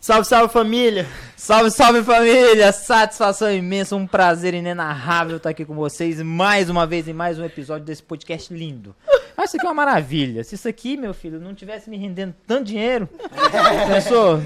Salve, salve família! Salve, salve família! Satisfação imensa, um prazer inenarrável estar aqui com vocês mais uma vez em mais um episódio desse podcast lindo. Mas isso aqui é uma maravilha. Se isso aqui, meu filho, não tivesse me rendendo tanto dinheiro, pensou?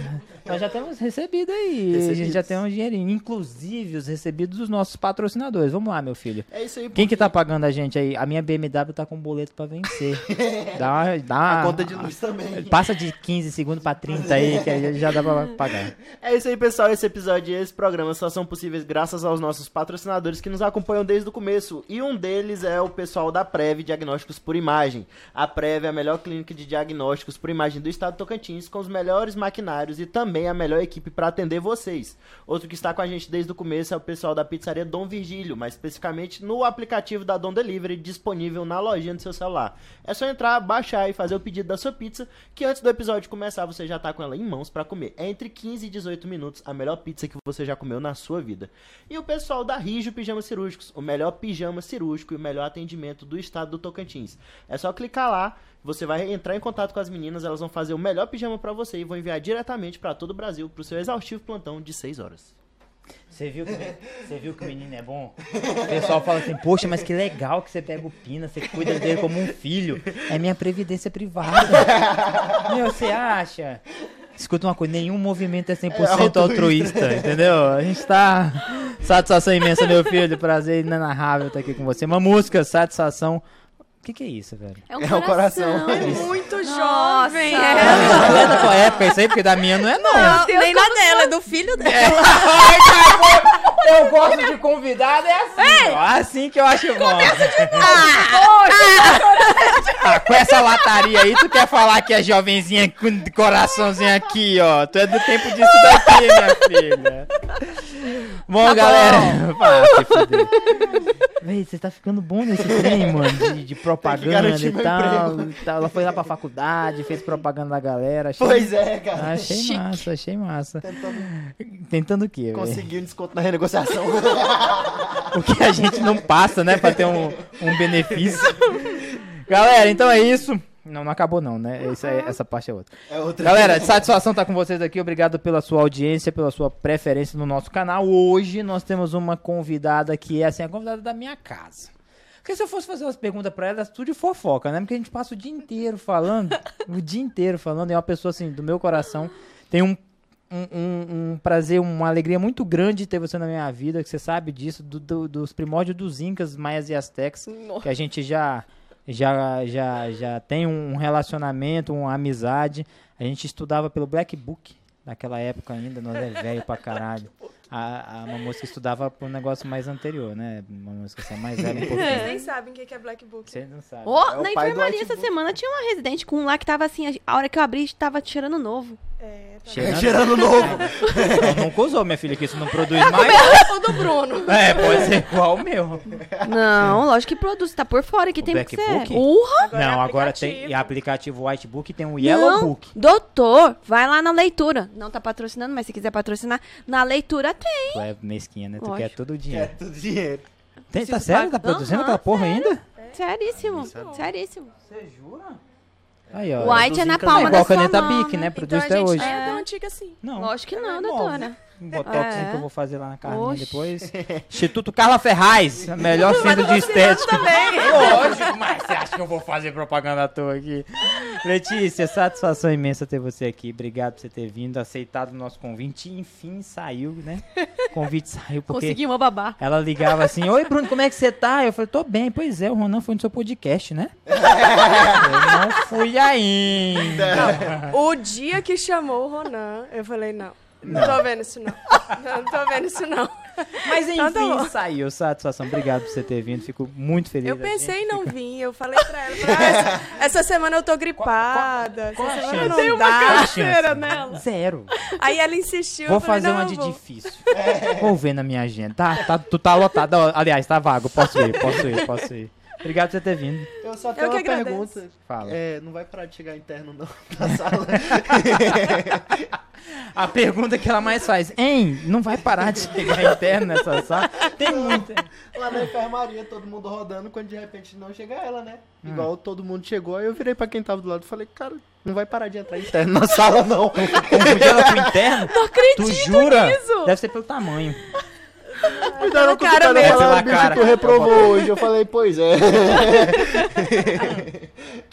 Nós já temos recebido aí. A gente já tem um dinheirinho. Inclusive os recebidos dos nossos patrocinadores. Vamos lá, meu filho. É isso aí, Quem que porque tá pagando a gente aí? A minha BMW tá com um boleto pra vencer. Dá uma, dá a conta de luz também. Passa de 15 segundos pra 30 aí, que já dá pra pagar. É isso aí, pessoal. Esse episódio e esse programa só são possíveis graças aos nossos patrocinadores que nos acompanham desde o começo. E um deles é o pessoal da Prev Diagnósticos por Imagem. A Prev é a melhor clínica de diagnósticos por imagem do estado do Tocantins, com os melhores maquinários e também a melhor equipe para atender vocês. Outro que está com a gente desde o começo é o pessoal da pizzaria Dom Virgílio, mais especificamente no aplicativo da Dom Delivery, disponível na lojinha do seu celular. É só entrar, baixar e fazer o pedido da sua pizza, que antes do episódio começar você já tá com ela em mãos para comer. É entre 15 e 18 minutos a melhor pizza que você já comeu na sua vida. E o pessoal da Rijo Pijamas Cirúrgicos, o melhor pijama cirúrgico e o melhor atendimento do estado do Tocantins. É só clicar lá, você vai entrar em contato com as meninas, elas vão fazer o melhor pijama para você e vão enviar diretamente para todo o Brasil pro seu exaustivo plantão de 6 horas. Você viu, que, você viu que o menino é bom? O pessoal fala assim, poxa, mas que legal que você pega o Pina, você cuida dele como um filho. É minha previdência privada. Meu, você acha? Escuta uma coisa, nenhum movimento é 100% altruísta. altruísta, entendeu? A gente tá... Satisfação imensa, meu filho, prazer inenarrável estar aqui com você. Uma música, satisfação... O que que é isso, velho? É um É o coração. coração. Muito Nossa. jovem. Não, É. é da tua época isso aí, porque da minha não é não. Não, nem na dela, é do filho dela. Ai, cara, eu gosto de convidado, é assim, ó, assim que eu acho bom. Ah, com essa lataria aí, tu quer falar que é jovenzinha com coraçãozinho aqui, ó. Tu é do tempo disso daqui, minha filha. Bom, galera. Ah, se fuder. Véi, você tá ficando bom nesse trem, mano, de, de propaganda e tal, e tal. Ela foi lá pra faculdade, fez propaganda da galera. Achei, Pois é, cara. achei Chique. massa, achei massa. Tentando Tentando o quê, velho? conseguir um desconto na renegociação. O que a gente não passa, né? Pra ter um, um benefício. Galera, então é isso. Não, não acabou não, né? Essa, é- essa parte é outra. É outra. Galera, satisfação estar com vocês aqui. Obrigado pela sua audiência, pela sua preferência no nosso canal. Hoje nós temos uma convidada que é assim, a convidada da minha casa. Porque se eu fosse fazer umas perguntas pra ela, é tudo de fofoca, né? Porque a gente passa o dia inteiro falando, o dia inteiro falando. É uma pessoa assim, do meu coração. Tem um, um, um- um prazer, uma alegria muito grande ter você na minha vida, que você sabe disso, do- do- dos primórdios dos Incas, Maias e Aztecas que a gente já já já já tem um relacionamento, uma amizade. A gente estudava pelo Black Book naquela época ainda, nós é velho pra caralho. A, a, uma moça que estudava por um negócio mais anterior, né? Uma música assim, mais velha um Vocês pouquinho. nem sabem o que que é Black Book. Você não sabe. Ô, É o na enfermaria essa semana tinha uma residente com um lá que tava assim, a hora que eu abri, tava cheirando novo. É, tá. Cheirando- Cheirando novo. Não, nunca usou, minha filha, que isso não produz mais. O do Bruno. É, pode ser igual o meu. Não, lógico que produz, tá por fora, que O tem que ser. Book? Urra! Agora não, é agora tem aplicativo. e aplicativo White Book tem o Yellow não, Book. doutor, vai lá na leitura. Não tá patrocinando, mas se quiser patrocinar, na leitura tem. Tu é mesquinha, né? Tu Lógico. quer todo o É dinheiro. tudo dinheiro. Tem, tá sério? Tá produzindo Aham, aquela porra ainda? Seríssimo, é seríssimo. Você jura? Aí, ó. White é na palma é da igual sua caneta mão, Bic, né? né? Produz Então a até gente hoje. é É. tão antiga assim. Não. Lógico que não, é nova. doutora. Um botox É. que eu vou fazer lá na carninha Oxe. depois. Instituto Carla Ferraz, melhor centro de estética. Lógico, mas você acha que eu vou fazer propaganda à toa aqui? Letícia, satisfação imensa ter você aqui. Obrigado por você ter vindo, aceitado o nosso convite. E, enfim, saiu, né? O convite saiu porque Conseguimos babar. ela ligava assim: Oi, Bruno, como é que você tá? Eu falei: Tô bem. Pois é, o Ronan foi no seu podcast, né? eu não fui ainda. O dia que chamou o Ronan, eu falei, não. Não tô vendo isso, não. Não, não tô vendo isso, não. Mas enfim, Então tá bom. saiu. Satisfação. Obrigado por você ter vindo. Fico muito feliz. Eu pensei gente em não fica- vir, eu falei pra ela, falei, ah, essa, essa semana eu tô gripada, qual não dá. Qual a canseira chance? nela. Zero. Aí ela insistiu, Vou eu falei, fazer não, uma de eu vou. difícil. Vou ver na minha agenda. Tá, tá, tu tá lotado. Aliás, tá vago. Posso ir, posso ir, posso ir. Obrigado por você ter vindo. Eu só tenho que uma agradeço. pergunta. Fala. É, não vai parar de chegar interno não na sala. A pergunta que ela mais faz, hein, não vai parar de chegar interno nessa sala? Tem muita. Lá na enfermaria, todo mundo rodando, quando de repente não chega ela, né? Hum. Igual todo mundo chegou, aí eu virei pra quem tava do lado e falei, cara, não vai parar de entrar interno na sala, não. Confundiu ela com interno? Não acredito Tu jura? nisso. Deve ser pelo tamanho. O cara cara mesmo. falando, Pela bicho, cara. tu reprovou hoje. Eu falei, pois é.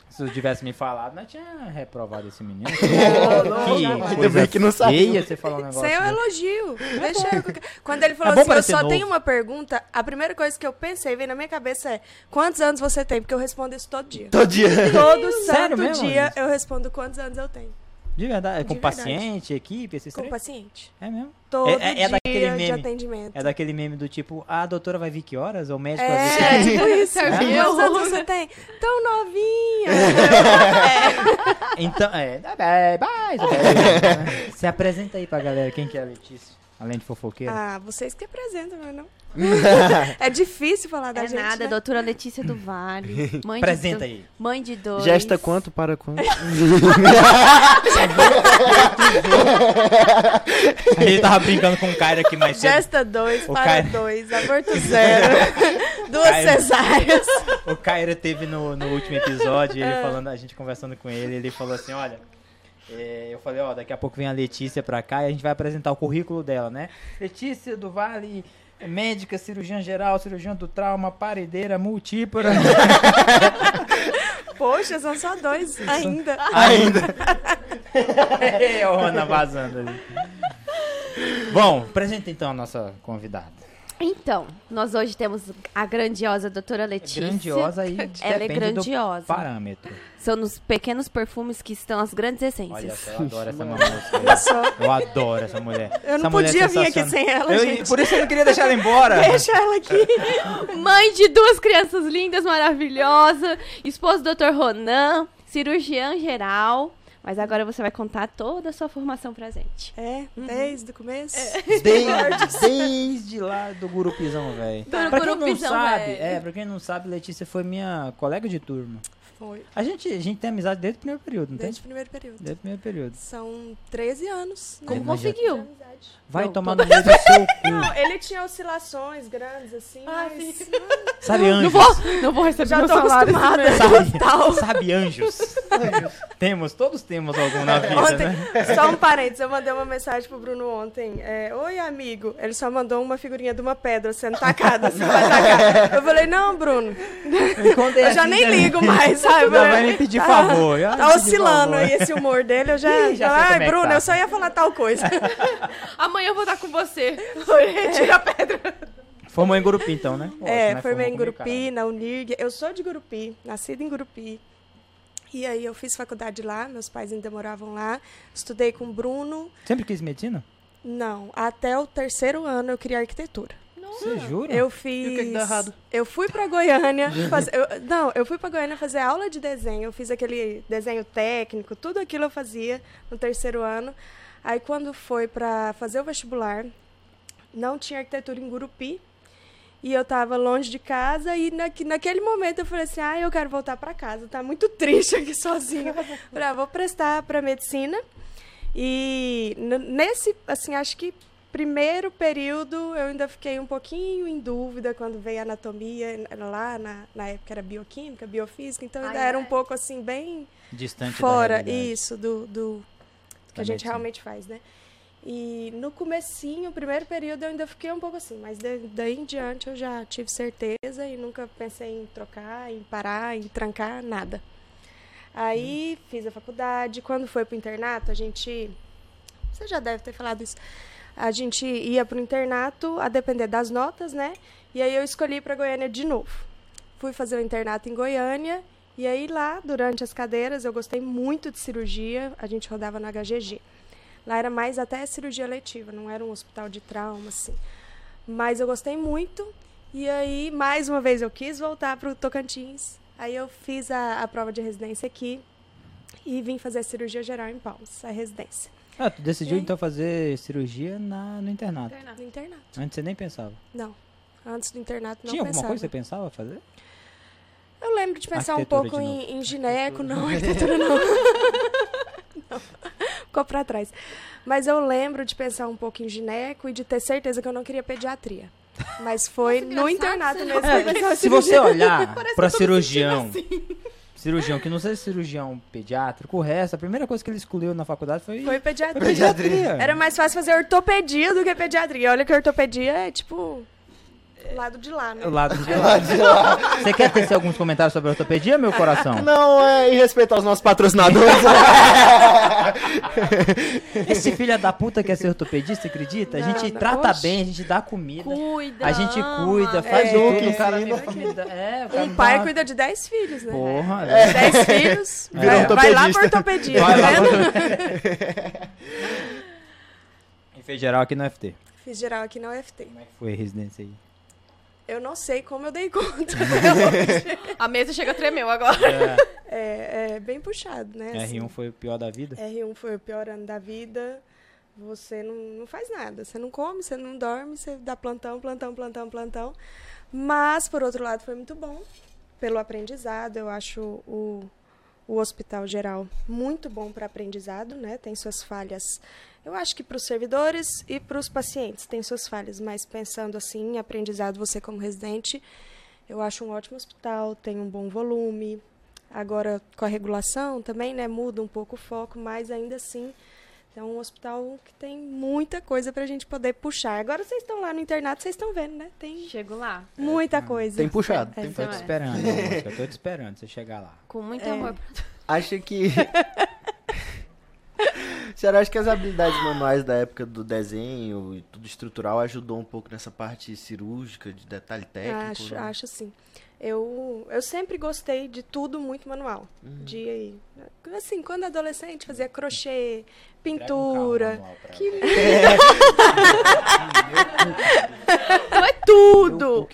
Se tu tivesse me falado, não tinha reprovado esse menino. não, que ainda coisa bem que não saiu. feia você falar um negócio Sem o desse. elogio. Deixa eu... Quando ele falou É assim, eu só novo. tenho uma pergunta, a primeira coisa que eu pensei, veio na minha cabeça é, quantos anos você tem? Porque eu respondo isso todo dia. Todo dia. Todo Sério santo mesmo, dia Alice? eu respondo quantos anos eu tenho. De verdade, é com De verdade. paciente, equipe, esses Com três? paciente. É mesmo? Todo É- é- é dia daquele de meme. atendimento. É daquele meme do tipo, ah, a doutora vai vir que horas? Ou o médico vai vir que É, horas? tipo isso. Serviu. Quantos anos você tem? Tão novinha. Então, é, é, mais ou menos, né? Se apresenta aí pra galera, quem que é a Letícia? Além de fofoqueira. ah, vocês que apresentam, mas não. é difícil falar da É gente, nada, né? doutora Letícia do Vale. Mãe Apresenta de, aí. Mãe de dois. Gesta quanto para quanto? A gente tava brincando com o Caio aqui mais cedo. Gesta 2, O para 2, aborto zero, duas cesáreas. O Cairo teve no, no último episódio, É. ele falando, a gente conversando com ele, ele falou assim, olha, é, eu falei, ó, daqui a pouco vem a Letícia pra cá e a gente vai apresentar o currículo dela, né? Letícia do Vale, médica, cirurgiã geral, cirurgiã do trauma, paredeira, multípara. Poxa, são só dois ainda. Ainda. É, Ana vazando ali. Bom, apresenta então a nossa convidada. Então, nós hoje temos a grandiosa doutora Letícia. Grandiosa e Ela é grandiosa. do parâmetro. São nos pequenos perfumes que estão as grandes essências. Olha só, eu adoro essa. Só. Eu adoro essa mulher. Eu Essa não mulher é podia vir aqui sem ela, Eu- gente. Por isso eu não queria deixar ela embora. Deixa ela aqui. Mãe de duas crianças lindas, maravilhosa. Esposa do Dr. Ronan, cirurgiã geral. Mas agora você vai contar toda a sua formação pra gente. É, desde o começo. Desde, desde lá do Gurupizão, velho. Pra quem não sabe, velho. é, pra quem não sabe, Letícia foi minha colega de turma. Foi. A gente, a gente tem amizade desde o primeiro período, não tem? Desde o primeiro período. Desde o primeiro período. São 13 anos. né, Como já- conseguiu? Vai Não, tomar no meio do seu cu. Não, ele tinha oscilações grandes, assim, Ah, mas... Sabe Não anjos? vou, não vou receber Já meu tô salário esse acostumada. mês. Sabe, sabe anjos? temos, todos temos algum na vida, Ontem, né? só um parênteses, eu mandei uma mensagem pro Bruno ontem. é, Oi, amigo. Ele só mandou uma figurinha de uma pedra sendo tacada. Assim, vai tacar. Eu falei, não, Bruno, é eu já assim nem também. ligo mais, sabe? Não vai me pedir favor. ah, Tá oscilando favor. aí esse humor dele, eu já. Ih, já Ai, é Bruno, tá. eu só ia falar tal coisa. Amanhã eu vou estar com você. Retira a pedra. Formou em Gurupi, então, né? É, né? formei em Gurupi, na Unirg. Eu sou de Gurupi, nascida em Gurupi. E aí eu fiz faculdade lá, meus pais ainda moravam lá. Estudei com o Bruno. Sempre quis medicina? Não, até o terceiro ano eu queria arquitetura. Você jura? Eu fiz. E o que que deu errado? Eu fui pra Goiânia. fazer- eu- não, eu fui pra Goiânia fazer aula de desenho. Eu fiz aquele desenho técnico, tudo aquilo eu fazia no terceiro ano. Aí quando foi pra fazer o vestibular, não tinha arquitetura em Gurupi. E eu tava longe de casa e naque- naquele momento eu falei assim: "Ah, eu quero voltar pra casa, tá muito triste aqui sozinha". falei: ah, vou prestar pra medicina. E nesse, assim, acho que primeiro período eu ainda fiquei um pouquinho em dúvida quando veio a anatomia, lá na, na época era bioquímica, biofísica, então ainda Ai, era um pouco assim bem Distante fora isso do, do que a gente medicina. realmente faz, né? E no comecinho, o primeiro período eu ainda fiquei um pouco assim, mas de- daí em diante eu já tive certeza e nunca pensei em trocar, em parar, em trancar, nada. Aí fiz a faculdade, quando foi pro internato, a gente você já deve ter falado isso. A gente ia pro internato a depender das notas, né? E aí eu escolhi para Goiânia de novo. Fui fazer o internato em Goiânia e aí lá, durante as cadeiras, eu gostei muito de cirurgia. A gente rodava no HGG. Lá era mais até cirurgia letiva, não era um hospital de trauma, assim. Mas eu gostei muito. E aí, mais uma vez, eu quis voltar para o Tocantins. Aí eu fiz a, a prova de residência aqui e vim fazer cirurgia geral em Palmas, a residência. Ah, tu decidiu então fazer cirurgia na, no internato. No internato. Antes você nem pensava. Não. Antes do internato não Tinha alguma pensava. coisa que você pensava fazer? Eu lembro de pensar um pouco em, em gineco, não, arquitetura não. Não. ficou pra trás. Mas eu lembro de pensar um pouco em gineco e de ter certeza que eu não queria pediatria. Mas foi Nossa, no internato mesmo. não- que eu pensava É, se você olhar me cirurgião, sentindo cirurgião que não seja cirurgião pediátrico, o resto, a primeira coisa que ele escolheu na faculdade foi, Foi pediatria. foi pediatria. Era mais fácil fazer ortopedia do que pediatria. Olha que ortopedia é tipo. Lado de lá, né? O lado de lá. Você quer tecer alguns comentários sobre a ortopedia, meu coração? Não, é em respeito aos nossos patrocinadores. Esse filho da puta quer ser ortopedista, acredita? A Não, gente não. trata Oxe. bem, a gente dá comida. Cuida. A gente cuida, faz É. tudo, o cara. É, cara Um pai dá- cuida de 10 filhos, né? Porra, Dez filhos, Virou vai, vai lá ortopedista. pra ortopedia, Vai tá lá. vendo? E fez geral aqui no FT. Fiz geral aqui na UFT. Como é que foi a residência aí? Eu não sei como eu dei conta. A mesa chega tremeu agora. é, é bem puxado, né? assim. R1 foi o pior da vida? R1 foi o pior ano da vida. Você não, não faz nada. Você não come, você não dorme, você dá plantão, plantão, plantão, plantão. Mas, por outro lado, foi muito bom pelo aprendizado. Eu acho o, o hospital geral muito bom para aprendizado, né? Tem suas falhas. Eu acho que para os servidores e para os pacientes tem suas falhas, mas pensando assim em aprendizado, você como residente, eu acho um ótimo hospital, tem um bom volume. Agora, com a regulação também, né, muda um pouco o foco, mas ainda assim é um hospital que tem muita coisa para a gente poder puxar. Agora vocês estão lá no internato, vocês estão vendo, né? Tem Chego lá. muita coisa. Tem puxado. É, tem Tô te Não é. esperando, Mônica, tô te esperando você chegar lá. Com muito É. amor. Acha que. A senhora acha que as habilidades manuais da época do desenho e tudo estrutural ajudou um pouco nessa parte cirúrgica, de detalhe técnico? Acho, né? acho sim. Eu, eu sempre gostei de tudo muito manual. Uhum. De, assim, quando adolescente, fazia crochê, um pintura. pra que. Não é tudo!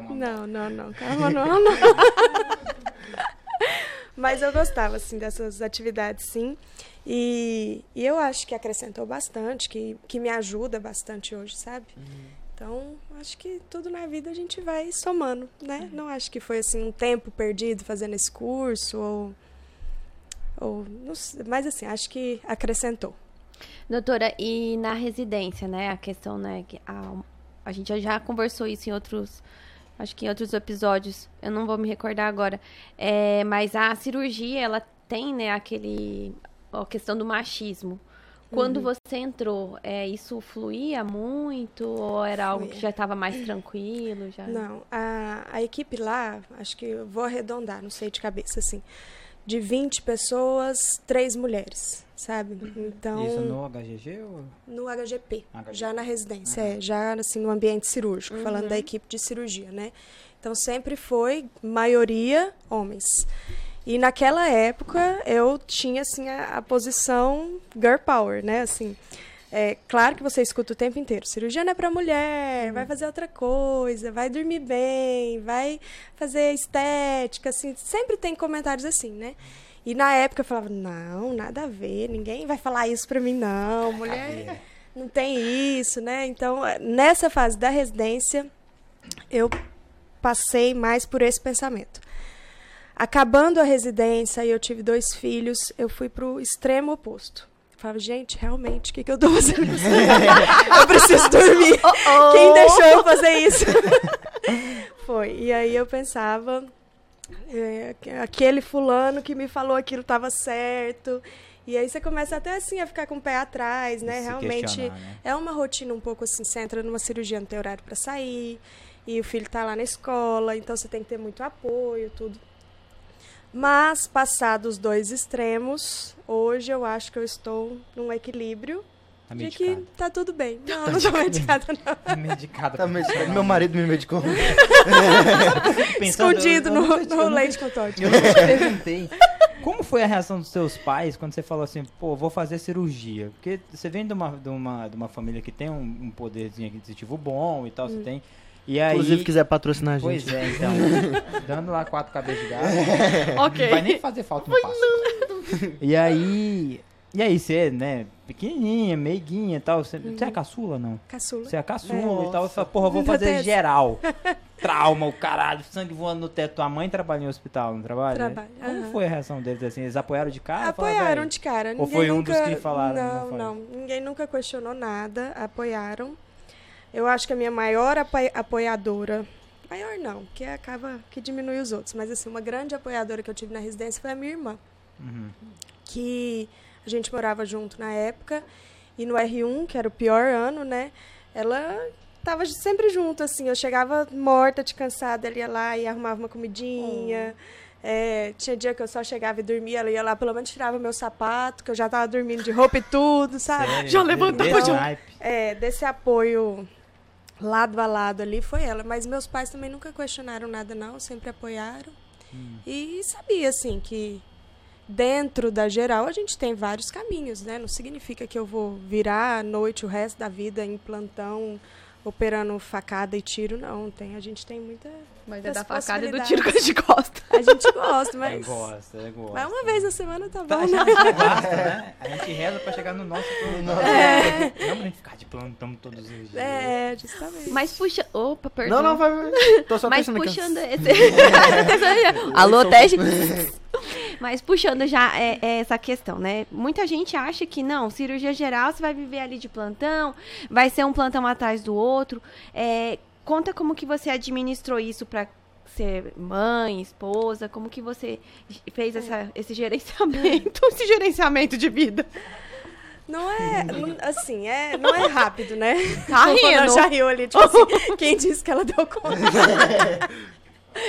um. Não, não, não. Carro manual não. Mas eu gostava, assim, dessas atividades, sim. E, e eu acho que acrescentou bastante, que, que me ajuda bastante hoje, sabe? Então, acho que tudo na vida a gente vai somando, né? Não acho que foi, assim, um tempo perdido fazendo esse curso, ou... ou não sei, mas, assim, acho que acrescentou. Doutora, e na residência, né? A questão, né? Que a, a gente já conversou isso em outros. Acho que em outros episódios. Eu não vou me recordar agora. É, mas a cirurgia, ela tem, né, aquele. A questão do machismo. Quando você entrou, é, isso fluía muito? Ou era algo que já estava mais tranquilo? Já? Não, a, a equipe lá, acho que eu vou arredondar, não sei de cabeça, assim. De 20 pessoas, três mulheres, sabe? Então, Isso no HGG ou... no HGP, HGP. já na residência, é, já assim no ambiente cirúrgico, falando da equipe de cirurgia, né? Então sempre foi maioria homens. E naquela época eu tinha assim a, a posição girl power, né? Assim, é claro que você escuta o tempo inteiro. Cirurgia não é para mulher, vai fazer outra coisa, vai dormir bem, vai fazer estética, assim, sempre tem comentários assim, né? E na época eu falava, não, nada a ver, ninguém vai falar isso pra mim, não. Mulher não tem isso, né? Então, nessa fase da residência, eu passei mais por esse pensamento. Acabando a residência e eu tive dois filhos, eu fui pro extremo oposto. Eu falava, gente, realmente, o que, que eu tô fazendo com isso? eu preciso dormir. Quem deixou eu fazer isso? Foi. E aí eu pensava, é, aquele fulano que me falou aquilo estava certo. E aí você começa até assim a ficar com o pé atrás, né? Se Realmente né? é uma rotina um pouco assim, você entra numa cirurgia, não tem horário para sair, e o filho tá lá na escola, então você tem que ter muito apoio, tudo. Mas, passados os dois extremos, hoje eu acho que eu estou num equilíbrio Tá de que tá tudo bem. Não, não tô medicada, não. Tá medicado. Tá medicado. Meu marido me medicou. Escondido eu no, no nunca leite com. Eu nunca te perguntei. Como foi a reação dos seus pais quando você falou assim, pô, vou fazer cirurgia? Porque você vem de uma, de uma, de uma família que tem um, um poderzinho aquisitivo bom e tal, Hum. você tem. E aí. Inclusive, quiser patrocinar a gente. Pois é, então. dando lá quatro cabeças de gato. Ok. Não vai nem fazer falta no passo. E aí. E aí, você, né? pequenininha, meiguinha e tal. Você, você é caçula, não? Caçula. Você é caçula É. e tal. Eu falo, porra, vou fazer geral. Trauma, o caralho, sangue voando no teto. Tua mãe trabalha em hospital, não trabalha? Trabalha, Como aham. foi a reação deles assim? Eles apoiaram de cara? Falaram, Apoiaram "Véi, de cara. Ou Ninguém foi um nunca... dos que falaram, não Não, não. Ninguém nunca questionou nada. Apoiaram. Eu acho que a minha maior apo- apoiadora... Maior não, que acaba que diminui os outros. Mas assim, uma grande apoiadora que eu tive na residência foi a minha irmã. Uhum. que a gente morava junto na época. E no R1, que era o pior ano, né? Ela tava sempre junto, assim. Eu chegava morta, de cansada, ela ia lá e arrumava uma comidinha. É, tinha dia que eu só chegava e dormia, ela ia lá, pelo menos tirava meu sapato, que eu já tava dormindo de roupa e tudo, sabe? Sério? Já levantava de um-? É, desse apoio lado a lado ali foi ela. Mas meus pais também nunca questionaram nada, não, sempre apoiaram. E sabia, assim, que dentro da geral a gente tem vários caminhos, né? Não significa que eu vou virar à noite o resto da vida em plantão, operando facada e tiro, não. Tem, a gente tem muita. Mas é da facada e do tiro que a gente gosta. A gente gosta, É, mas. gosta, é gosta. Mas uma vez na semana tá Tá, bom, a né? gente basta, né? A gente reza pra chegar no nosso plantão. Não pra gente ficar de plantão todos os dias. É, justamente. Mas puxa. Opa, perdão. Não, não, vai, vai. Tô só Mas pensando aqui. puxando esse. Alô, teste. Mas puxando já é, é essa questão, né? Muita gente acha que não, cirurgia geral você vai viver ali de plantão, vai ser um plantão atrás do outro. É, conta como que você administrou isso pra ser mãe, esposa, como que você fez essa, esse gerenciamento, esse gerenciamento de vida. Não é, não- assim, é, não é rápido, né? Tá rindo? já riu ali, tipo assim, quem disse que ela deu conta?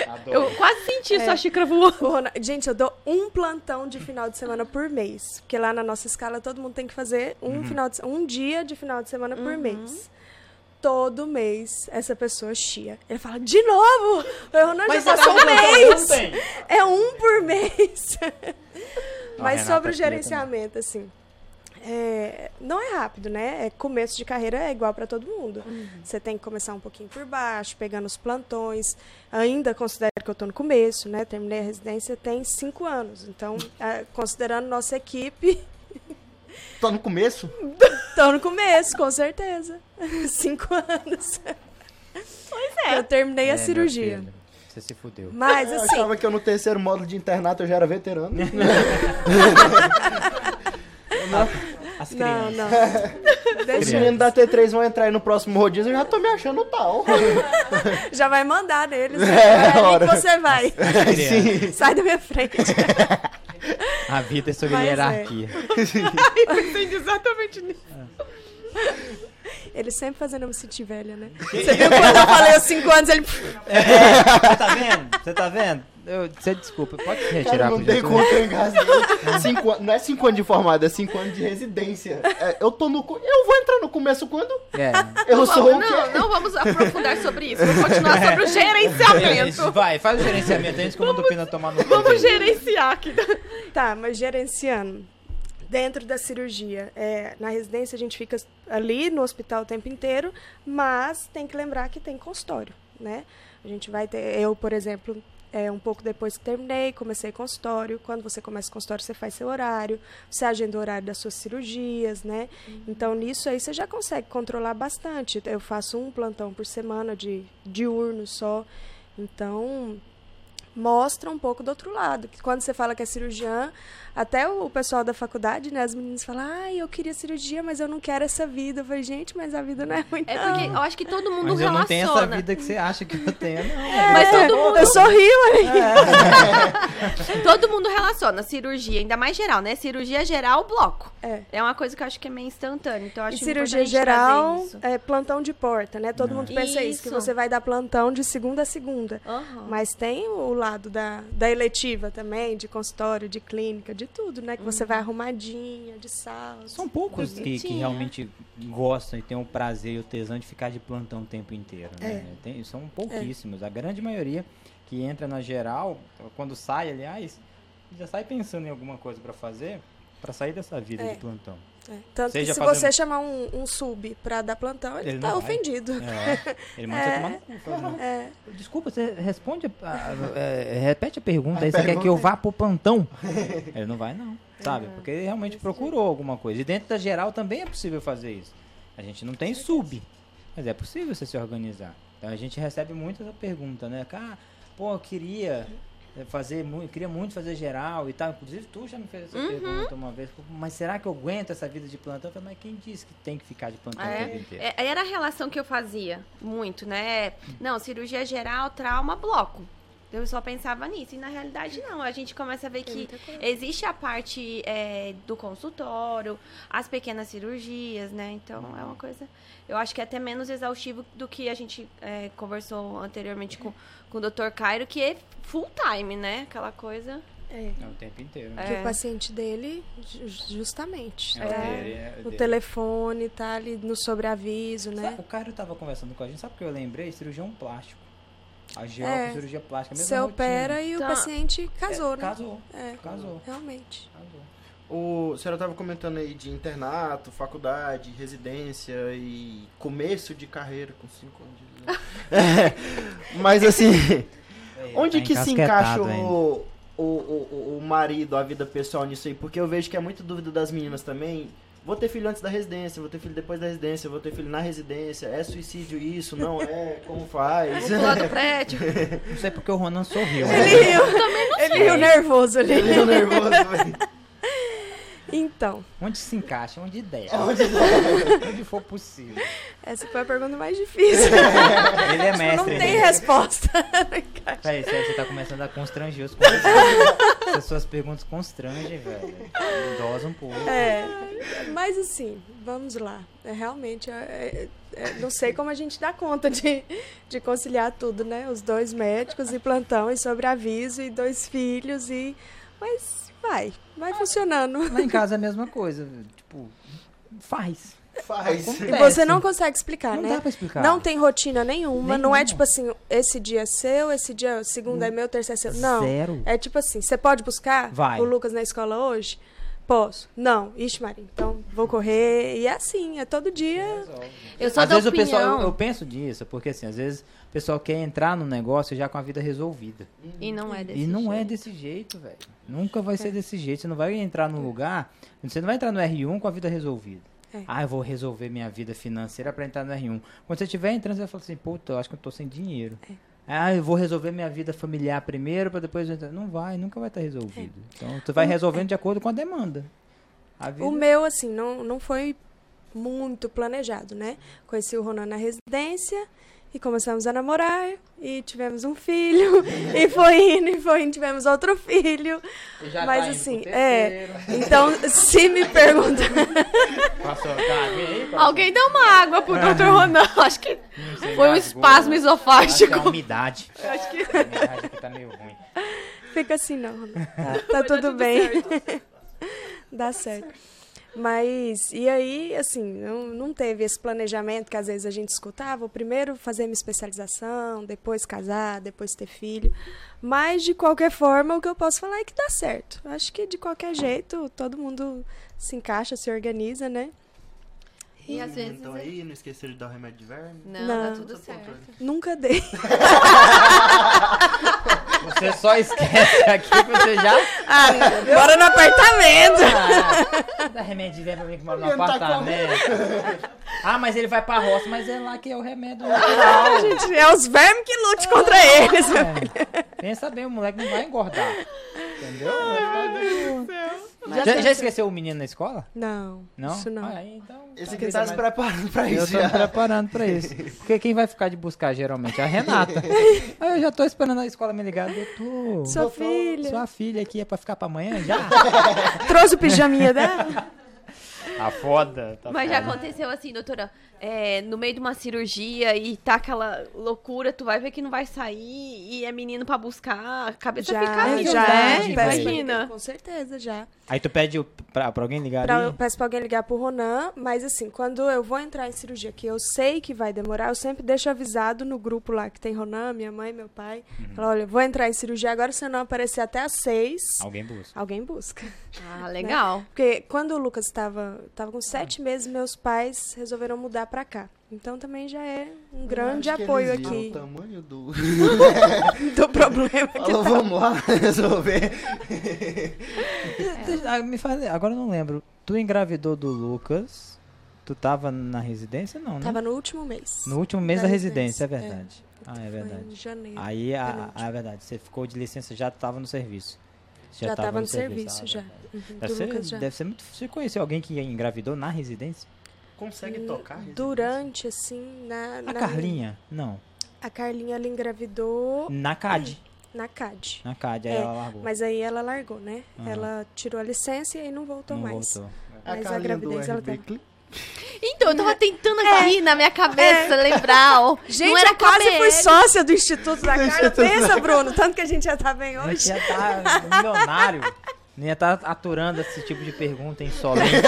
Adoro. Eu quase senti sua xícara voando. Gente, eu dou um plantão de final de semana por mês. Porque lá na nossa escala todo mundo tem que fazer um, final de, um dia de final de semana por mês. Todo mês essa pessoa chia. Ele fala, de novo? Eu não já você passou tá um mês. É um por mês. Ó, Mas Renata sobre o gerenciamento, assim. É, não é rápido, né? É, começo de carreira é igual para todo mundo. Você tem que começar um pouquinho por baixo, pegando os plantões. Ainda considero que eu estou no começo, né? Terminei a residência tem cinco anos. Então, ah, considerando nossa equipe, Tô no começo? estou no começo, com certeza. cinco anos. Pois é. Eu terminei É, a cirurgia. Você se fudeu. Mas, Eu assim, achava que eu no terceiro módulo de internato eu já era veterano. As não, crianças. não. Os Deixa, meninos da T3 vão entrar aí no próximo rodízio, eu já tô me achando tal. já vai mandar neles. É, É, hora. que você vai. Sim. Sai da minha frente. A vida é sobre Mas é. hierarquia. Entendi exatamente nisso. Ele sempre fazendo eu me sentir velha, né? Você viu quando eu falei os 5 anos, ele. Você tá vendo? Você tá vendo? Eu, você desculpa, pode se Cara, retirar, não dei gentileza? conta, eu engasguei. Cinco Não é 5 anos de formado, é 5 anos de residência. É, eu tô no. Eu vou entrar no começo quando? É. Eu sou o não, quê? não vamos aprofundar sobre isso. Vamos continuar sobre o gerenciamento. Vai, faz o gerenciamento antes que eu mando o Pina tomar no cu Vamos gerenciar aqui. Tá, mas gerenciando. Dentro da cirurgia, é, na residência a gente fica ali no hospital o tempo inteiro, mas tem que lembrar que tem consultório, né? A gente vai ter, eu, por exemplo, é, um pouco depois que terminei, comecei consultório. Quando você começa consultório, você faz seu horário, você agenda o horário das suas cirurgias, né? Então, nisso aí você já consegue controlar bastante. Eu faço um plantão por semana de diurno só. Então, mostra um pouco do outro lado. Que quando você fala que é cirurgiã, até o pessoal da faculdade, né, as meninas falam, ai, eu queria cirurgia, mas eu não quero essa vida. Eu falei, gente, mas a vida não é ruim, É não. porque eu acho que todo mundo Mas eu não tenho essa relaciona. vida que você acha que eu tenho, não. Mas todo mundo, Eu sorri, ué. todo mundo relaciona cirurgia, ainda mais geral, né? Cirurgia geral, bloco. É. É uma coisa que eu acho que é meio instantânea. Então eu E acho cirurgia geral é plantão de porta, né? Todo mundo pensa isso. que Isso. você vai dar plantão de segunda a segunda. Aham. Mas tem o lado da, da eletiva também, de consultório, de clínica, de tudo, né? Que você vai arrumadinha, de sal. São poucos que, que realmente gostam e têm o prazer e o tesão de ficar de plantão o tempo inteiro. Né? Tem- são pouquíssimos. A grande maioria que entra na geral, quando sai, aliás, já sai pensando em alguma coisa pra fazer pra sair dessa vida É. de plantão. É, Tanto Seja que se fazendo- você chamar um, um sub pra dar plantão, ele, Ele tá ofendido. É, ele manda você tomar no cu. É, Desculpa, você responde. a- a- é, repete a pergunta A aí. Você quer que eu é- vá pro plantão? Ele não vai, não. Sabe? Porque ele realmente procurou alguma coisa. E dentro da geral também é possível fazer isso. A gente não tem sub. Mas é possível você se organizar. Então a gente recebe muito essa pergunta, né? Ah, pô, eu queria fazer muito, queria muito fazer geral e tal. Inclusive tu já me fez essa pergunta uma vez. Mas será que eu aguento essa vida de plantão? Eu falei, mas quem disse que tem que ficar de plantão o É, tempo inteiro? é, era a relação que eu fazia muito, né? Não, cirurgia geral, trauma, bloco. Eu só pensava nisso. E na realidade, não. A gente começa a ver que existe a parte é, do consultório, as pequenas cirurgias, né? Então é uma coisa. Eu acho que é até menos exaustivo do que a gente é, conversou anteriormente com, com o Dr. Cairo, que é full time, né? Aquela coisa. é. É o tempo inteiro. Que né? o paciente dele, ju- justamente, É o tá? dele, é o o dele. telefone tá ali no sobreaviso, né? Sabe, o cara tava conversando com a gente, sabe o que eu lembrei? Cirurgião plástico. A geral É. cirurgia plástica, a mesma Você rotina. opera e o Então, paciente casou, É, né? Casou, É, casou, realmente. casou. O, a senhora estava comentando aí de internato, faculdade, residência e começo de carreira com 5 anos de. É, mas assim, onde Tá que se encaixa o, o, o, o marido, a vida pessoal nisso aí? Porque eu vejo que é muito dúvida das meninas também. Vou ter filho antes da residência, vou ter filho depois da residência, vou ter filho na residência. É suicídio isso? Não é? Como faz? Vou pular do prédio. Não sei porque o Ronan sorriu. Ele riu. Ele riu nervoso ali. Ele é nervoso, velho. Então, Onde se encaixa, onde der. Onde- Onde for possível. essa foi a pergunta mais difícil. Ele é Não mestre. tem né? resposta. Peraí, você, você tá começando a constranger os. Essas suas perguntas constrangem, velho. Idosa um pouco. É, mas assim, vamos lá. É, realmente, é, é, é, não sei como a gente dá conta de, de conciliar tudo, né? Os dois médicos e plantão e sobreaviso e dois filhos e... Mas vai, vai funcionando. Lá em casa é a mesma coisa. Tipo, faz. Faz. E Acontece. você não consegue explicar, Não né? dá pra explicar. Não tem rotina nenhuma, não é Nenhuma. tipo assim, esse dia é seu, esse dia, segundo é meu, terceiro é seu. Não. Zero. É tipo assim, você pode buscar Vai. o Lucas na escola hoje? Posso. Não. Ixi, Maria, então vou correr. E é assim, é todo dia. Eu sou às da vezes opinião. o pessoal, eu, eu penso disso, porque assim, às vezes o pessoal quer entrar no negócio já com a vida resolvida. E não é desse e não é jeito. desse jeito, velho. Nunca vai ser desse jeito. Você não vai entrar no lugar, você não vai entrar no R1 com a vida resolvida. É. Ah, eu vou resolver minha vida financeira pra entrar no R1. Quando você estiver entrando, você vai falar assim, puta, eu acho que eu tô sem dinheiro. É. Ah, eu vou resolver minha vida familiar primeiro pra depois entrar. Não vai, nunca vai estar resolvido. Então, tu vai resolvendo de acordo com a demanda. A vida... O meu, assim, não, não foi muito planejado, né? Conheci o Ronan na residência e começamos a namorar e tivemos um filho. e foi indo, e foi indo, tivemos outro filho. Já Mas tá assim, é. Então, se me perguntar. Passou, tá, vem aí, passou. Alguém deu uma água pro Dr. Ronan. Acho que sei, foi um espasmo Acho que é a esofágico. umidade. Acho que... A umidade aqui tá meio ruim. Fica assim, não. Ronan. Tá, tá tudo bem. Dá certo. Mas, e aí, assim, não, não teve esse planejamento que às vezes a gente escutava. Primeiro fazer minha especialização, depois casar, depois ter filho. Mas, de qualquer forma, o que eu posso falar é que dá certo. Acho que, de qualquer jeito, todo mundo se encaixa, se organiza, né? E às vezes. Então aí, não esqueceram de dar o remédio de verme. Não, Não. tá tudo certo. Nunca dei. Você só esquece aqui que você já. Ah, bora no apartamento! Ah, dá remédio de verme pra mim que mora no tá apartamento. Ah, mas ele vai pra roça, mas é lá que é o remédio. Ah, gente, é os vermes que lute contra eles. É. Pensa bem, o moleque não vai engordar. Entendeu? Já, já esqueceu o menino na escola? Não, Não? isso não. Ah, então, Esse tá aqui tá mas- se preparando pra Eu isso tô me já. preparando pra isso. Porque quem vai ficar de buscar geralmente é a Renata. Aí eu já tô esperando a escola me ligar. Doutor, Sua filha. sua filha aqui é pra ficar pra amanhã já? Trouxe o pijaminha dela? Tá foda. Tá Mas já foda. aconteceu assim, doutora, é, no meio de uma cirurgia e tá aquela loucura, tu vai ver que não vai sair e é menino pra buscar, a cabeça Já, fica ali, já. né? pra- Imagina. Com certeza, já. Aí tu pede pra, pra alguém ligar Pra, ali? eu peço pra alguém ligar pro Ronan, mas assim, quando eu vou entrar em cirurgia, que eu sei que vai demorar, eu sempre deixo avisado no grupo lá que tem Ronan, minha mãe, meu pai. Uhum. Falo, olha, vou entrar em cirurgia agora, se eu não aparecer até às seis, Alguém busca. alguém busca. Ah, legal. Porque quando o Lucas estava tava com sete meses, meus pais resolveram mudar pra cá. Então também já é um grande apoio aqui O tamanho do. do problema que Falou, tá. vamos lá resolver. Ah, Me faz, agora eu não lembro. Tu engravidou do Lucas? Tu tava na residência? Não, né? Tava no último mês. No último mês da da residência, é residência, é. verdade. Ah, é Foi verdade. em janeiro. Aí, a, penúltimo. ah, é verdade. Você ficou de licença, já tava no serviço. Já tava no serviço, ah, já. Uhum, Deve do ser, já. deve ser muito. Você conheceu alguém que engravidou na residência? Consegue tocar? residência? Durante, assim, na. A na- Carlinha? Não. A Carlinha, ela engravidou Na CAD. na CAD. Na CAD, aí É, ela largou. Mas aí ela largou, né? Aham. Ela tirou a licença e aí não voltou não mais. voltou. A Mas a do gravidez, ela tava-. Então, eu tava tentando aqui na minha cabeça lembrar. ó. Gente, não era eu quase fui sócia do Instituto da. Instituto Pensa, Bruno, tanto que a gente já tá bem A gente hoje. já tá milionário. Não ia estar aturando esse tipo de pergunta insolente.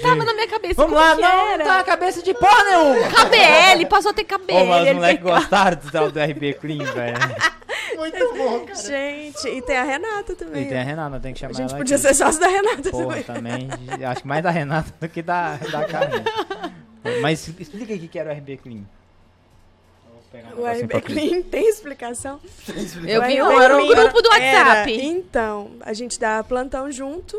Tava na minha cabeça. Vamos como lá, não, era? não tá na cabeça de porra nenhuma. KBL, passou a ter KBL. Ô, mas os moleques gostaram do RB Clean, velho. Muito bom, cara. Gente, e tem a Renata também. E tem a Renata, tem que A chamar gente ela podia aqui. ser sócio da Renata Porra, também. também. Acho que mais da Renata do que da, da Carlinha. Mas explica aí o que era o RB Clean. Vou pegar O RB Clean tem explicação. Eu vi, era um grupo do era- WhatsApp. então, a gente dava plantão junto.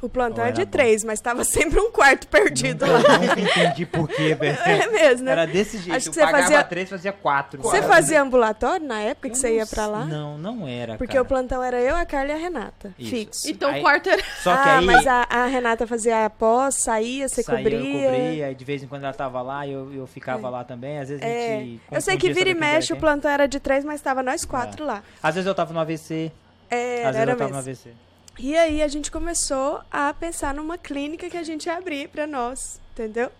O plantão é de bom. três, mas tava sempre um quarto perdido lá. Eu nunca entendi por quê, velho. É mesmo, né? Era desse jeito. Acho que eu você pagava fazia- três, fazia quatro. Você fazia ambulatório na época que Eu você não ia pra lá? Não, não era, Porque cara. o plantão era eu, a Carla e a Renata. Isso. Fixo. Então Aí- o quarto era. Só que ah, aí... mas a, a Renata fazia a pós, saía, você saía, cobria. eu cobria, e de vez em quando ela tava lá, eu, eu ficava lá também. Às vezes a É, gente. eu sei que vira e mexe, o plantão era de três, mas tava nós quatro lá. Às vezes eu tava no AVC, É, às vezes eu tava no. AVC. E aí a gente começou a pensar numa clínica que a gente ia abrir pra nós, entendeu?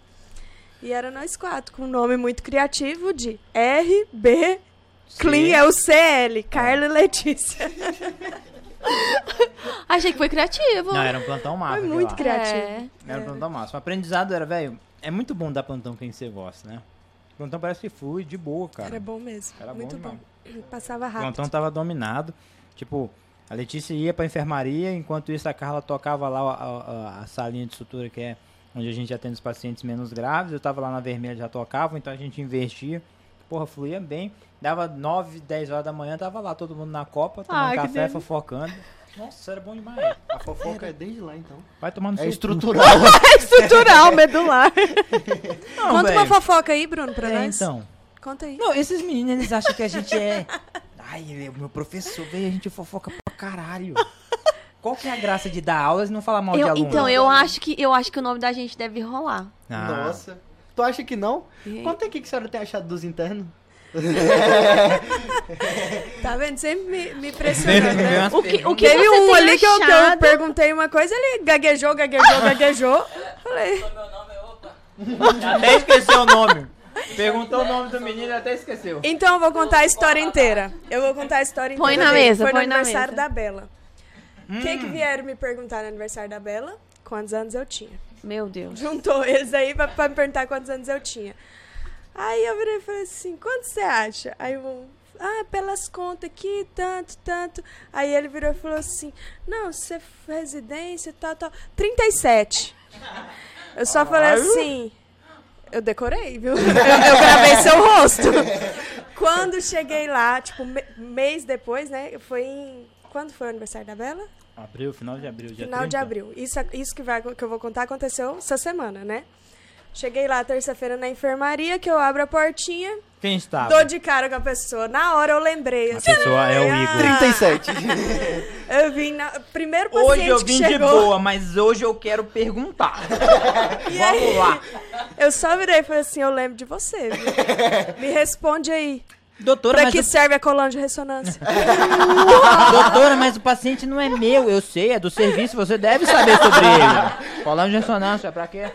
E era nós quatro, com um nome muito criativo de RB Clean, é o CL, Carla e Letícia. Achei que foi criativo. Não, era um plantão massa. Foi muito lá. criativo. É. Era um plantão massa. O aprendizado era, velho, é muito bom dar plantão quem você gosta, né? O plantão parece que flui de boa, cara. Era bom mesmo, Era bom muito bom. demais. Passava O rápido. plantão tava dominado. Tipo, a Letícia ia pra enfermaria, enquanto isso a Carla tocava lá a, a- a salinha de sutura, que é onde a gente atende os pacientes menos graves. Eu tava lá na vermelha, já tocava, então a gente investia. Porra, fluía bem. Dava 9, 10 horas da manhã, tava lá todo mundo na copa, tomando Ai, que café, delícia. fofocando. Nossa, era bom demais. A fofoca é desde lá, então. Vai tomar no É seu cu. estrutural. Estrutural, medular. Não, Conta velho. uma fofoca aí, Bruno, pra É, nós. então. Conta aí. Não, esses meninos, eles acham que a gente é. Ai, ele é o meu professor, veio a gente fofoca pra caralho. Qual que é a graça de dar aulas e não falar mal de Eu- aluno? então, eu acho, que, eu acho que o nome da gente deve rolar. Ah, Nossa. Tu acha que não? E- Quanto é que a senhora tem achado dos internos? Tá vendo? Sempre me, me Teve impressionando. né? O que, o que Teve você um tem ali que eu, que eu achado? perguntei uma coisa, ele gaguejou, gaguejou, gaguejou. Falei, Até esqueceu o nome. Perguntou o nome do menino e até esqueceu. então eu vou contar a história inteira. Eu vou contar a história Põe inteira. na dele. mesa, Foi no põe na aniversário mesa. da Bela. O que, que vieram me perguntar no aniversário da Bela? Quantos anos eu tinha? Meu Deus. Juntou eles aí pra, pra me perguntar quantos anos eu tinha. Aí eu virei e falei assim, quanto você acha? Aí um, ah, pelas contas aqui, tanto, tanto. Aí ele virou e falou assim, não, você é residência, tal, tal. 37. Eu só falei assim, eu decorei, viu? Eu, eu gravei seu rosto. Quando cheguei lá, tipo, me- mês depois, né? Foi em... Quando foi o aniversário da Bela? Abril, final de abril, dia Final de 30. abril. Isso, isso que, vai, que eu vou contar aconteceu essa semana, né? Cheguei lá terça-feira na enfermaria, que eu abro a portinha, Quem estava? dou de cara com a pessoa. Na hora eu lembrei. A pessoa é o ah, Igor. 37. Eu vim na. Primeiro paciente Hoje eu vim de boa, mas hoje eu quero perguntar. E aí, Vamos lá. Eu só virei e falei assim: eu lembro de você, viu? Me responde aí. Doutora, Pra que o... serve a coluna de ressonância? Doutora, mas o paciente não é meu, eu sei, é do serviço, você deve saber sobre ele. Colando de ressonância, pra quê?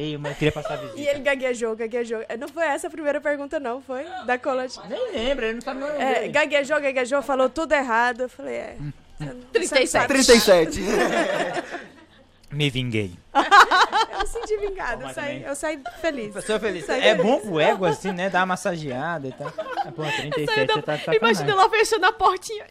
Ei, mas eu queria passar a visita. E ele gaguejou, gaguejou. Não foi essa a primeira pergunta, não, foi? Da coluna de. Nem lembra, ele não sabe meu nome. É, dele. gaguejou, gaguejou, falou tudo errado. Eu falei, é. você não- você não 37. sabe. 37. Me vinguei. Eu me senti vingada, eu saí, eu saí feliz. Pessoa feliz. Sai É feliz. bom pro ego, assim, né? Dar uma massageada e tal. Ah, Pô, 37, você tá sacanagem. Imagina ela fechando a portinha.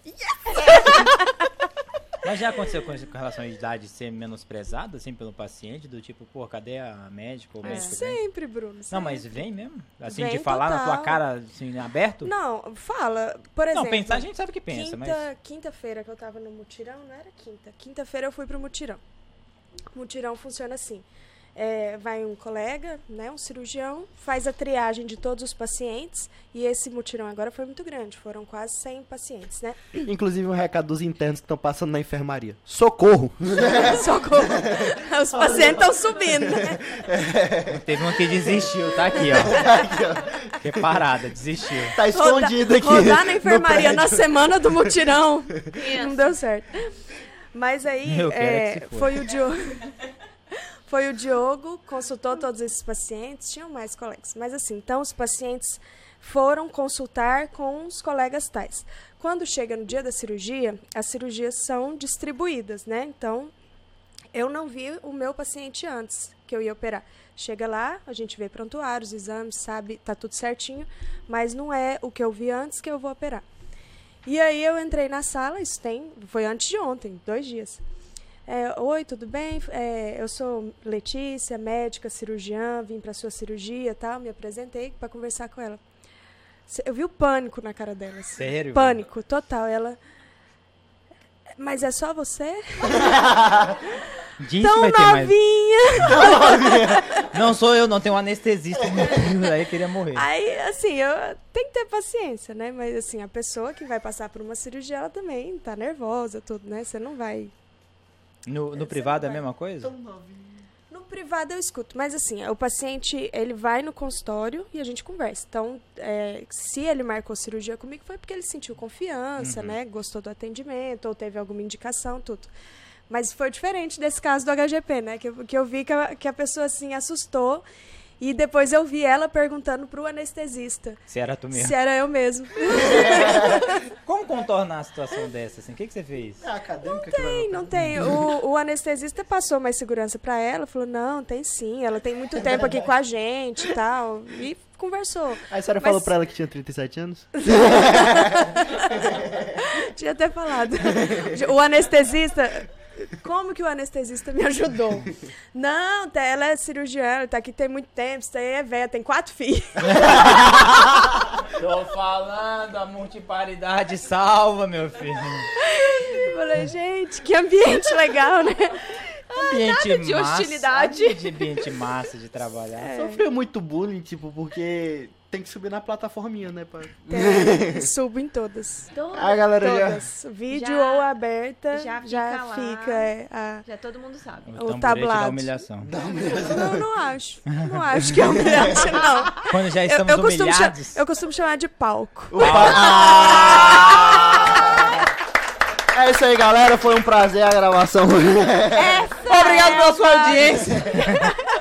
Mas já aconteceu com, com relação à idade ser menosprezada, assim, pelo paciente? Do tipo, pô, cadê a médica ou o É. médico? vem? Sempre, Bruno. Não, sempre. mas vem mesmo? Assim, Vem de falar na tua total. cara, assim, aberto? Não, fala. Por exemplo. Não, pensar a gente sabe que pensa, quinta, mas... Quinta-feira que eu tava no mutirão, não era quinta. Quinta-feira eu fui pro mutirão. O mutirão funciona assim. É, vai um colega, né, um cirurgião, faz a triagem de todos os pacientes. E esse mutirão agora foi muito grande, foram quase 100 pacientes, né? Inclusive um recado dos internos que estão passando na enfermaria. Socorro! Socorro! Os pacientes estão subindo, né? Teve um que desistiu, tá aqui, ó. Que parada, desistiu. Tá escondido aqui. Rodar na enfermaria na semana do mutirão. Isso. Não deu certo. Mas aí é foi o Diogo. Foi o Diogo, consultou todos esses pacientes, tinham mais colegas. Mas assim, então os pacientes foram consultar com os colegas tais. Quando chega no dia da cirurgia, as cirurgias são distribuídas, né? Então, eu não vi o meu paciente antes que eu ia operar. Chega lá, a gente vê prontuários, exames, sabe, tá tudo certinho, mas não é o que eu vi antes que eu vou operar. E aí eu entrei na sala, isso tem, foi antes de ontem, dois dias. É, Oi, tudo bem? É, eu sou Letícia, médica, cirurgiã, vim para sua cirurgia, e tal, me apresentei para conversar com ela. Eu vi o pânico na cara dela. assim. Sério? Pânico, total. Ela. Mas é só você? Diz Tão ter mais. novinha! Não sou eu, não tenho um anestesista. Aí queria morrer. Aí, assim, eu tenho que ter paciência, né? Mas, assim, a pessoa que vai passar por uma cirurgia, ela também tá nervosa, tudo, né? Você não vai. No, no privado é a mesma coisa? No privado eu escuto, mas assim, o paciente, ele vai no consultório e a gente conversa. Então, é, se ele marcou cirurgia comigo, foi porque ele sentiu confiança, né? Gostou do atendimento, ou teve alguma indicação, tudo. Mas foi diferente desse caso do HGP, né? Que, eu- que eu vi que a, que a pessoa, assim, assustou. E depois eu vi ela perguntando pro anestesista Se era tu mesmo. se era eu mesmo. Como contornar a situação dessa, assim? O que, que você fez? É a acadêmica que Tem, não tem. O, o anestesista passou mais segurança pra ela, falou: não, tem sim, ela tem muito tempo aqui com a gente e tal. E conversou. Aí a senhora Mas- falou pra ela que tinha 37 anos? Tinha até falado. O anestesista. Como que o anestesista me ajudou? Não, tá, ela é cirurgiã, ela tá aqui tem muito tempo, isso aí é velha, tem quatro filhos. Tô falando, a multiparidade salva, meu filho. Eu falei, gente, que ambiente legal, né? Ambiente de massa, hostilidade. De ambiente massa de trabalhar. É. Sofreu muito bullying, tipo, porque tem que subir na plataforminha, né? Pra... Tem, subo em todas. A galera já... Todas. Vídeo Já- ou aberta, já já fica lá. fica. é, a- Já todo mundo sabe. O, O tablado. da humilhação. Não, não acho. Não acho que é humilhante, não. Quando já Eu, estamos eu costumo cha- humilhados... eu costumo chamar de palco. É isso aí, galera. Foi um prazer a gravação. Obrigado pela sua audiência.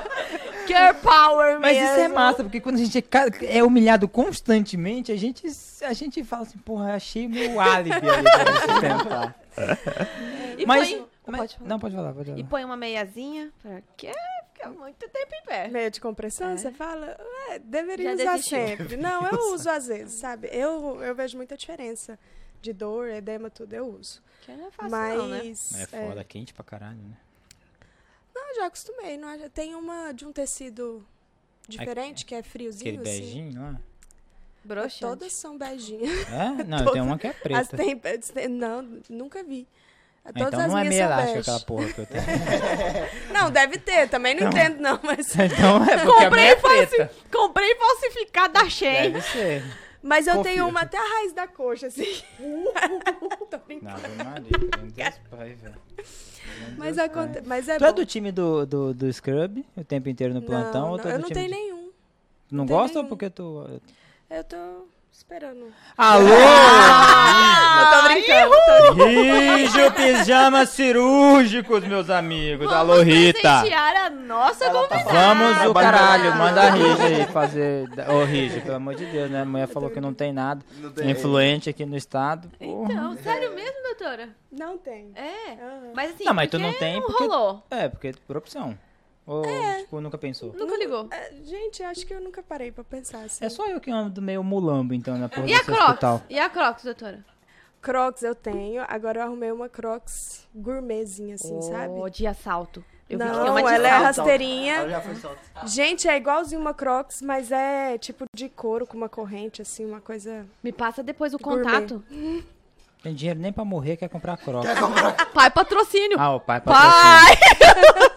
Girl power Mas mesmo. isso é massa, porque quando a gente é é humilhado constantemente, a gente, a gente fala assim, porra, achei o meu álibi ali pra. E Mas, põe... mas- Pode falar. não, pode falar, pode E falar. põe uma meiazinha, porque fica muito tempo em pé. Meio de compressão, É. você fala, "Ué, deveria Já usar desistiu. sempre. Não, eu uso às vezes, sabe? Eu, eu vejo muita diferença de dor, edema, tudo, eu uso. Que não é fácil Mas. não, né? É foda, quente pra caralho, né? Já acostumei. Não, acho- tem uma de um tecido diferente, que é friozinho, Aquele assim. beijinho lá. Broxante. Todas são beijinhas. É? Não, tem uma que é preta. tem, tem- não, nunca vi. Ah, Todas então as não é minhas meia elástica aquela porra que eu tenho. Não, deve ter, também não entendo, não, mas. Então é porque a Comprei minha é e falsi- preta. Comprei falsificado da Shein. Deve ser. Mas eu Confia. tenho uma até a raiz da coxa, assim. Tô brincando. Não, Maria, meu Deus, pai, velho. Mas, aconte... mas é Tu é bom. do time do, do, do Scrub o tempo inteiro no plantão? não, ou não, tu é eu do não time tenho de- nenhum. Não tenho gosta ou nenhum. porque tu... Eu tô esperando. Alô! eu tô brincando. tô- Rijo Pijamas Cirúrgicos, meus amigos. Alô, Rita. a nossa Ela tá convidada. Vamos o caralho, manda a Rija aí fazer. Ô, Rija, pelo amor de Deus, né? A mulher falou que não tem nada. Não tem- Influente aqui no estado. porra. Então, sério mesmo, doutora? Não tem. É. Aham. Mas assim, Não, mas tu não tem não porque- rolou. É, porque por opção. Ou, tipo, nunca pensou. Nunca ligou. É, gente, acho que eu nunca parei pra pensar assim. É só eu que ando meio mulambo, então, na porra E a desse hospital. Crocs? E a Crocs, doutora? Crocs eu tenho, agora eu arrumei uma Crocs gourmetzinha, assim, sabe? Oh, de assalto. Eu vi que tem Não, uma de ela é rasteirinha. Ela. Gente, é igualzinho uma Crocs, mas é tipo de couro com uma corrente, assim, uma coisa. Me passa depois o Gourmet. contato. Tem dinheiro nem pra morrer, quer comprar crocs. Pai patrocínio. Ah, o pai patrocina. Pai!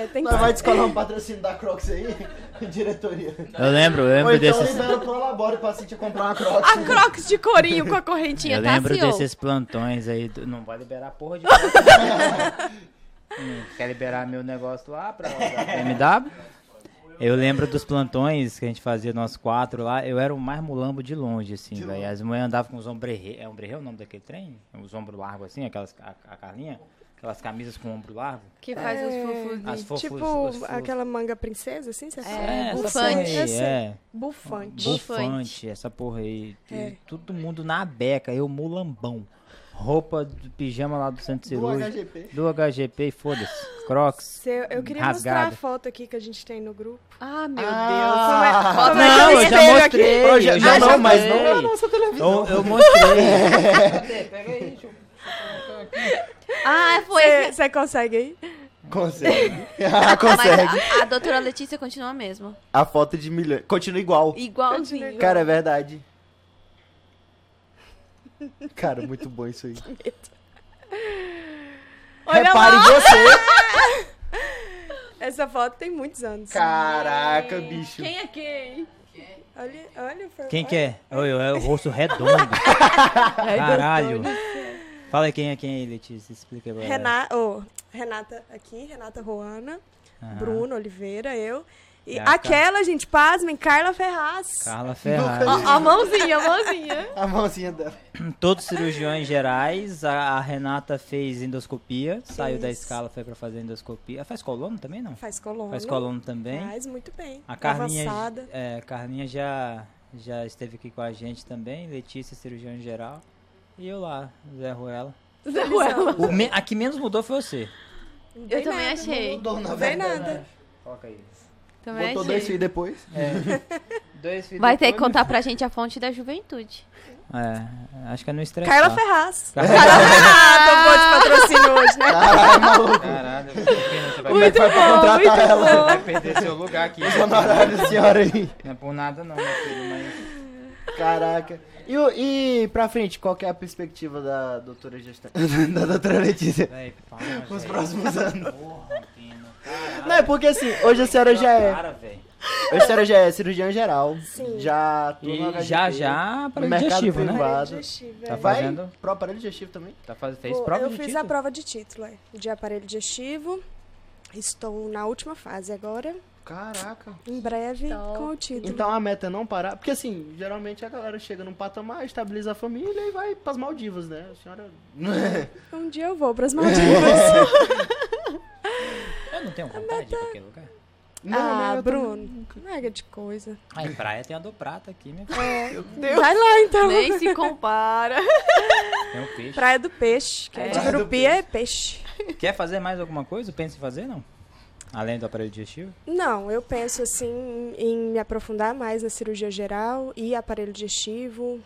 É, tem Nós vai descolar um patrocínio da Crocs aí, diretoria. Eu lembro, eu Ou lembro então desses... libera o colabore pra Cintia comprar uma Crocs. A Crocs de corinho com a correntinha, Eu tá, lembro desses plantões aí. do- Não vai liberar porra de. Hum, Quer liberar meu negócio lá pra BMW? Eu lembro dos plantões que a gente fazia nós quatro lá. Eu era o mais mulambo de longe, assim, velho. As mulheres andavam com os ombrerê. É ombrerê o nome daquele trem? Os ombros largos, assim, aquelas. A, a Carlinha? Aquelas camisas com ombro largo. Que faz os fofos. As fofos. tipo os fofos. aquela manga princesa, assim, você É, porra bufante. aí, é. Bufante. Bufante. Essa porra aí. É. Todo mundo na beca, eu mulambão. Roupa de pijama lá do centro Do cirúrgico. HGP. Do HGP e foda-se. Crocs. Se- eu queria mostrar a rasgado. foto aqui que a gente tem no grupo. Ah, meu Ah, Deus. Não, na Não, eu já mostrei. Proje- eu já já não, mas mostrei. não na nossa televisão. Eu, eu mostrei. Pega aí, deixa eu... Ah, foi. Você consegue aí? Consegue. Ah, consegue. Mas a, a doutora Letícia continua mesmo. A foto de milhões. Continua igual. Igualzinho. Cara, é verdade. Cara, muito bom isso aí. Olha Repare lá. você. Essa foto tem muitos anos. Caraca, bicho. Quem é quem? Olha, olha. Quem olha. que é? É o rosto redondo. Caralho. Fala aí quem é quem aí, Letícia. Explica agora. Rena... oh, Renata aqui, Renata Roana, Aham. Bruno Oliveira, eu. E a aquela, gente, pasmem, Carla Ferraz. Carla Ferrari. Ó, a mãozinha, a mãozinha. A mãozinha dela. Todos cirurgiões gerais. A, a Renata fez endoscopia. Saiu da escala, foi pra fazer endoscopia. Ela faz colono também, não? Faz colono. Faz colono também. Faz muito bem. A Carlinha, é, a Carlinha já, já esteve aqui com a gente também. Letícia, cirurgião geral. E eu lá, Zé Ruela. Zé Ruela. O me- a que menos mudou foi você. Não Eu também nada. achei. Mudou, na Não tem verdade. nada. Coloca aí. Também Botou achei. dois filhos depois. Dois filhos Vai ter que depois, contar pra gente a fonte da juventude. É, acho que é no estresse. Carla Ferraz. Carla Ah, tô boa de patrocínio hoje, né? Caralho, maluco. Caralho, você vai, Muito Vai pra bom, contratar muito ela. bom. vai perder seu lugar aqui. Os honorários senhora aí. Não é por nada não, meu filho, mas... Caraca. E, o- e pra frente, qual que é a perspectiva da doutora gestante? da doutora Letícia? Véi, para, Nos véi. próximos anos. Porra, Pino, caralho. Não, é porque assim, hoje a senhora já é. Cara, véi. Hoje a senhora já é cirurgião geral. Sim. Já atua no E HGP, já, já, No para mercado digestivo, né? privado. Digestivo, Tá é. Vai fazendo? pro aparelho digestivo também? Tá faz, fez Pô, prova eu de fiz título? a prova de título, é. De aparelho digestivo. Estou na última fase agora. Caraca. Em breve, Top. com o título. Então a meta é não parar. Porque assim, geralmente a galera chega num patamar, estabiliza a família e vai pras Maldivas, né? A senhora. Um dia eu vou para as Maldivas. Eu não tenho vontade de ir pra aquele lugar. ah, eu Bruno. Nega de coisa. Ah, em praia tem a do prata aqui, meu filho. É, vai lá então. Nem se compara. Tem o peixe. Praia do Peixe, que é, de Praia do Grupia é peixe. Quer fazer mais alguma coisa? Pensa em fazer, não? Além do aparelho digestivo? Não, eu penso assim em me aprofundar mais na cirurgia geral e aparelho digestivo,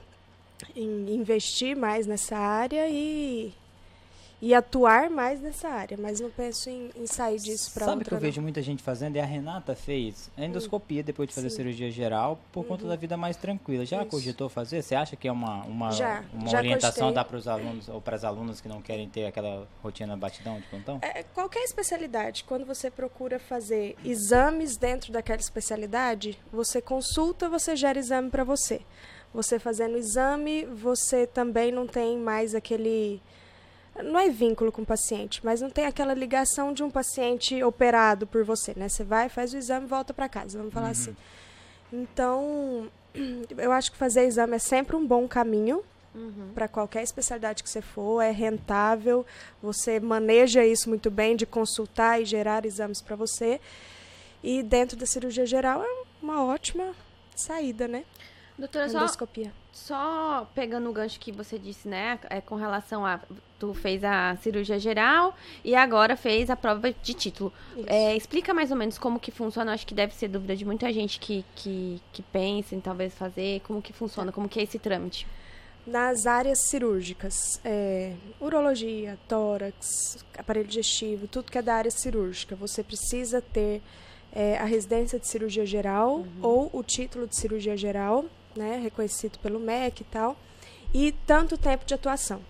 em investir mais nessa área e, e atuar mais nessa área, mas não penso em, em sair disso para Sabe o outra. que eu não. vejo muita gente fazendo? E a Renata fez endoscopia depois de fazer Sim. cirurgia geral por conta da vida mais tranquila. Já Isso. cogitou fazer? Você acha que é uma, uma, Já, uma já orientação cogitei. dar para os alunos ou para as alunas que não querem ter aquela rotina batidão de plantão? É, qualquer especialidade, quando você procura fazer exames dentro daquela especialidade, você consulta, você gera exame para você. Você fazendo exame, você também não tem mais aquele. Não é vínculo com o paciente, mas não tem aquela ligação de um paciente operado por você, né? Você vai, faz o exame e volta para casa, vamos falar assim. Então, eu acho que fazer exame é sempre um bom caminho para qualquer especialidade que você for, é rentável, você maneja isso muito bem de consultar e gerar exames para você. E dentro da cirurgia geral é uma ótima saída, né? Doutora, só, Endoscopia. só pegando o gancho que você disse, né? É, com relação a. Tu fez a cirurgia geral e agora fez a prova de título. É, explica mais ou menos como que funciona. Acho que deve ser dúvida de muita gente que, que, que pensa em talvez fazer. Como que funciona, como que é esse trâmite. nas áreas cirúrgicas, é, urologia, tórax, aparelho digestivo, tudo que é da área cirúrgica, você precisa ter é, a residência de cirurgia geral Uhum. ou o título de cirurgia geral, né, reconhecido pelo MEC e tal, e tanto tempo de atuação.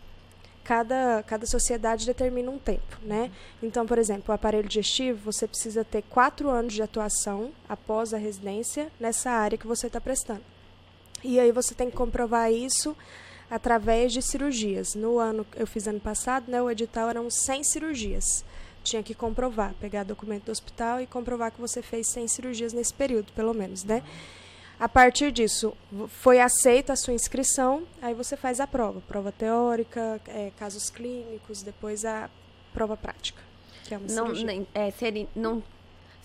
Cada, cada sociedade determina um tempo, né? Então, por exemplo, o aparelho digestivo, você precisa ter quatro anos de atuação após a residência nessa área que você está prestando. E aí você tem que comprovar isso através de cirurgias. No ano, eu fiz ano passado, né, o edital eram 100 cirurgias. Tinha que comprovar, pegar documento do hospital e comprovar que você fez 100 cirurgias nesse período, pelo menos, né? A partir disso, foi aceita a sua inscrição, aí você faz a prova. Prova teórica, é, casos clínicos, depois a prova prática, que é uma Não, nem- é, seria, não,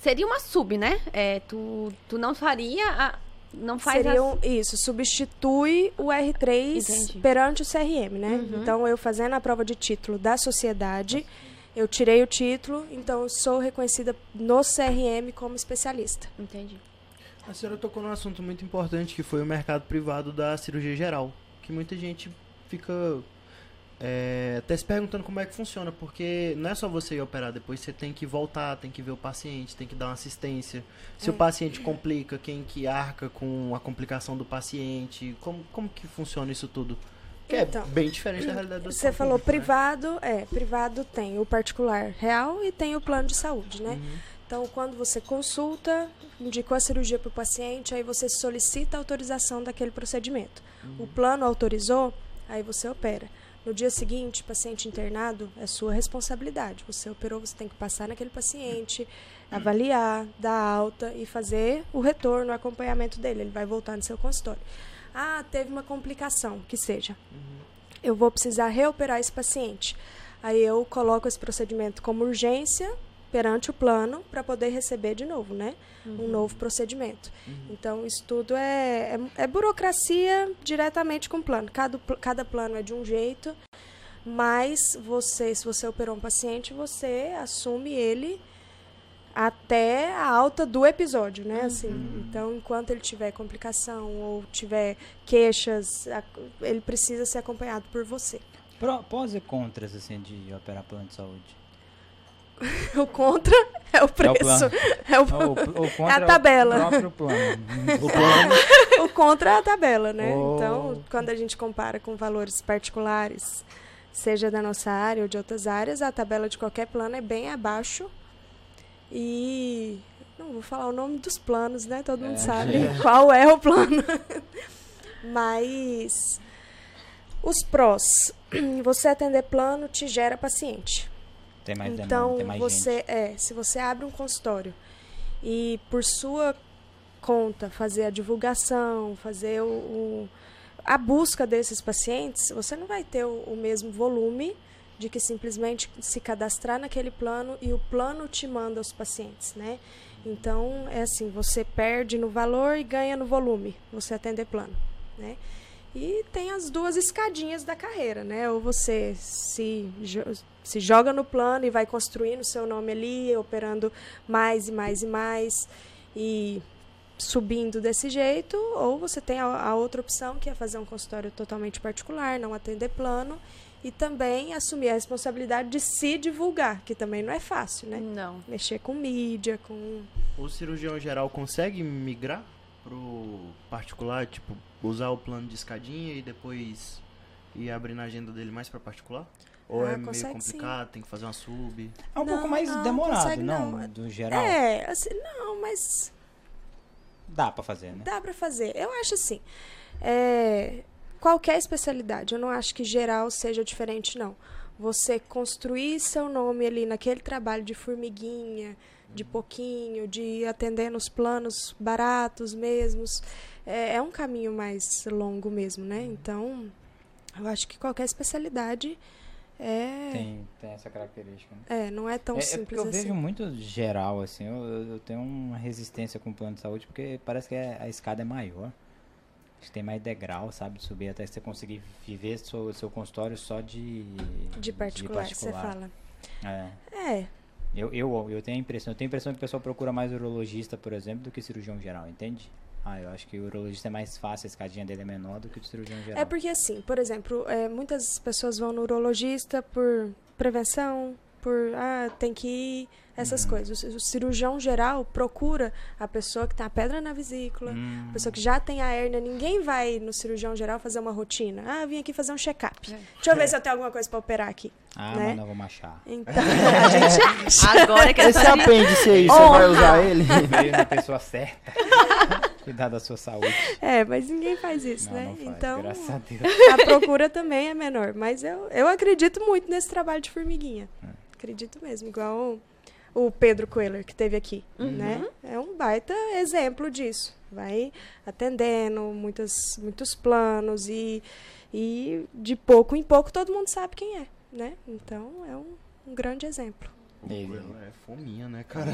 seria uma sub, né? É, tu, tu não faria. A, não faz Seria as- isso, substitui o R3 Entendi. perante o CRM, né? Uhum. Então, eu fazendo a prova de título da sociedade, eu tirei o título, então eu sou reconhecida no CRM como especialista. Entendi. A senhora tocou num assunto muito importante que foi o mercado privado da cirurgia geral. Que muita gente fica é, até se perguntando como é que funciona, porque não é só você ir operar, depois você tem que voltar, tem que ver o paciente, tem que dar uma assistência. Se É. o paciente complica, quem que arca com a complicação do paciente, como, como que funciona isso tudo? Que Então, é bem diferente da realidade do Você falou público, né? privado, é, privado tem o particular real e tem o plano de saúde, né? Uhum. Então, quando você consulta, indicou a cirurgia para o paciente, aí você solicita a autorização daquele procedimento. O plano autorizou, aí você opera. No dia seguinte, paciente internado, é sua responsabilidade. Você operou, você tem que passar naquele paciente, avaliar, dar alta e fazer o retorno, o acompanhamento dele. Ele vai voltar no seu consultório. Ah, teve uma complicação, que seja. Eu vou precisar reoperar esse paciente. Aí eu coloco esse procedimento como urgência perante o plano para poder receber de novo, né? Um novo procedimento. Então, isso tudo é, é, é burocracia diretamente com o plano. Cada, cada plano é de um jeito, mas você, se você operou um paciente, você assume ele até a alta do episódio, né? Assim, então, enquanto ele tiver complicação ou tiver queixas, ele precisa ser acompanhado por você. Pró- Pós e contras, assim, de operar plano de saúde. O contra é o preço. plano. É o, Ou, ou contra a tabela. o próprio plano. O plano o contra é a tabela, né? Oh. Então, quando a gente compara com valores particulares, seja da nossa área ou de outras áreas, a tabela de qualquer plano é bem abaixo. E não vou falar o nome dos planos, né? Todo mundo É. sabe qual é o plano. Mas os prós, você atender plano te gera paciente. Tem mais demanda, Então, tem mais você gente. é, se você abre um consultório e por sua conta fazer a divulgação, fazer o, o- a busca desses pacientes, você não vai ter o, o mesmo volume de que simplesmente se cadastrar naquele plano e o plano te manda os pacientes, né? Então, é assim, você perde no valor e ganha no volume, você atender plano, né? E tem as duas escadinhas da carreira, né? Ou você se, jo- se joga no plano e vai construindo o seu nome ali, operando mais e mais e mais e subindo desse jeito, ou você tem a, a outra opção que é fazer um consultório totalmente particular, não atender plano e também assumir a responsabilidade de se divulgar, que também não é fácil, né? Não. Mexer com mídia, com O cirurgião geral consegue migrar pro particular, tipo, usar o plano de escadinha e depois ir abrindo a agenda dele mais pra particular? Ou Ah, é meio consegue sim. complicado, tem que fazer uma sub? É um pouco Não, mais não, demorado, consegue não? não. Do geral. É, assim, não, mas Dá pra fazer, né? Dá pra fazer. Eu acho assim. é, qualquer especialidade. Eu não acho que geral seja diferente, não. Você construir seu nome ali naquele trabalho de formiguinha, de pouquinho, de ir atender nos planos baratos mesmos, é, é um caminho mais longo mesmo, né? Então, eu acho que qualquer especialidade é, Tem, tem essa característica. Né? é não é tão É, é porque simples eu assim. vejo muito geral, assim, eu, eu- eu tenho uma resistência com o plano de saúde, porque parece que é- a escada é maior. Acho que tem mais degrau, sabe? de Subir até você conseguir viver seu, seu consultório só de... De particular, você particular. fala. É. É, Eu, eu, eu tenho a impressão, eu tenho a impressão que o pessoal procura mais urologista, por exemplo, do que cirurgião geral, entende? Ah, eu acho que o urologista é mais fácil, a escadinha dele é menor do que o cirurgião geral. É porque assim, por exemplo, é, muitas pessoas vão no urologista por prevenção, por ah, tem que ir, essas Uhum. coisas. O, o cirurgião geral procura a pessoa que tem a pedra na vesícula, Hum. a pessoa que já tem a hérnia. Ninguém vai no cirurgião geral fazer uma rotina. Ah, vim aqui fazer um check-up. É. Deixa eu ver se eu tenho alguma coisa para operar aqui. Ah, né? mas não vou achar. Então, a gente acha. Agora que Esse apêndice aí, você vai usar ele? Veio na pessoa certa. Cuidar da sua saúde. É, mas ninguém faz isso, não, né? não faz, então, graças a Deus. a procura também é menor. Mas eu, eu acredito muito nesse trabalho de formiguinha. Acredito mesmo. Igual o, o Pedro Coelho, que teve aqui. Né? É um baita exemplo disso. Vai atendendo muitas, muitos planos e, e de pouco em pouco todo mundo sabe quem é. Né? Então é um, um grande exemplo. Ele. É fominha, né, cara?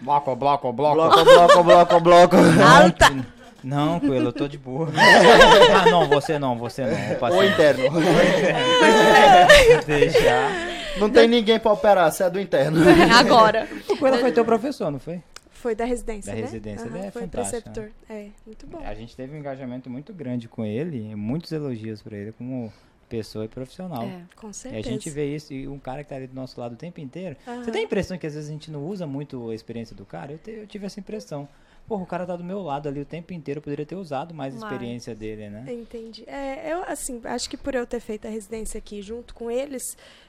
Bloco, bloco, bloco. Bloco, bloco, bloco, bloco. Alta! Não, Coelho, eu tô de boa. ah, não, você não, você não. Ou passei. interno. Deixar. Não tem ninguém pra operar, você é do interno. Agora. O Coelho foi teu professor, não foi? Foi da residência, Da né? residência, ele é foi fantástico, preceptor. É, muito bom. A gente teve um engajamento muito grande com ele, muitos elogios pra ele como pessoa e profissional. É. Com E certeza. a gente vê isso, e um cara que tá ali do nosso lado o tempo inteiro. Aham. Você tem a impressão que às vezes a gente não usa muito a experiência do cara? Eu, te- eu tive essa impressão. Porra, o cara tá do meu lado ali o tempo inteiro, eu poderia ter usado mais a Mais. experiência dele, né? Entendi. É, eu, assim, acho que por eu ter feito a residência aqui junto com eles,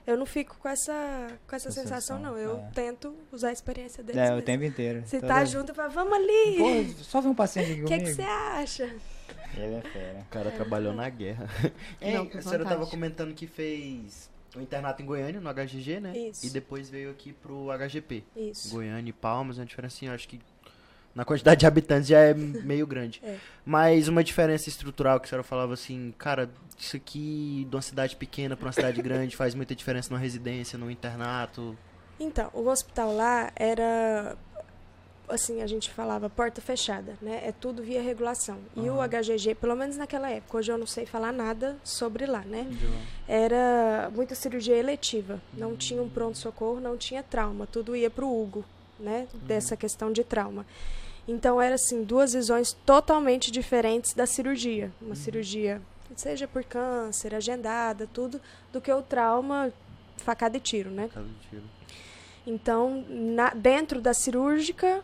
eu não fico com essa, com essa Sensação, sensação, não. Eu é. tento usar a experiência deles. É, o mesmo. tempo inteiro. Se Toda- tá junto, eu falo, vamos ali. Pô, só vem um paciente aqui O que você acha? Ele é fera. O cara trabalhou na guerra. Não, Não, a senhora tava comentando que fez o internato em Goiânia, no HGG, né? Isso. E depois veio aqui pro HGP. Isso. Goiânia e Palmas, uma diferença, acho que na quantidade de habitantes já é meio grande. É. Mas uma diferença estrutural que a senhora falava assim, cara, isso aqui de uma cidade pequena pra uma cidade grande faz muita diferença numa residência, num internato. Então, o hospital lá era assim, a gente falava porta fechada, né? É tudo via regulação. E o HGG, pelo menos naquela época, hoje eu não sei falar nada sobre lá, né? Era muita cirurgia eletiva. Não tinha um pronto-socorro, não tinha trauma. Tudo ia pro Hugo, né? Dessa questão de trauma. Então, era assim, duas visões totalmente diferentes da cirurgia. Uma cirurgia, seja por câncer, agendada, tudo, do que o trauma facada e tiro, né? Caso de tiro. Então, na- dentro da cirúrgica,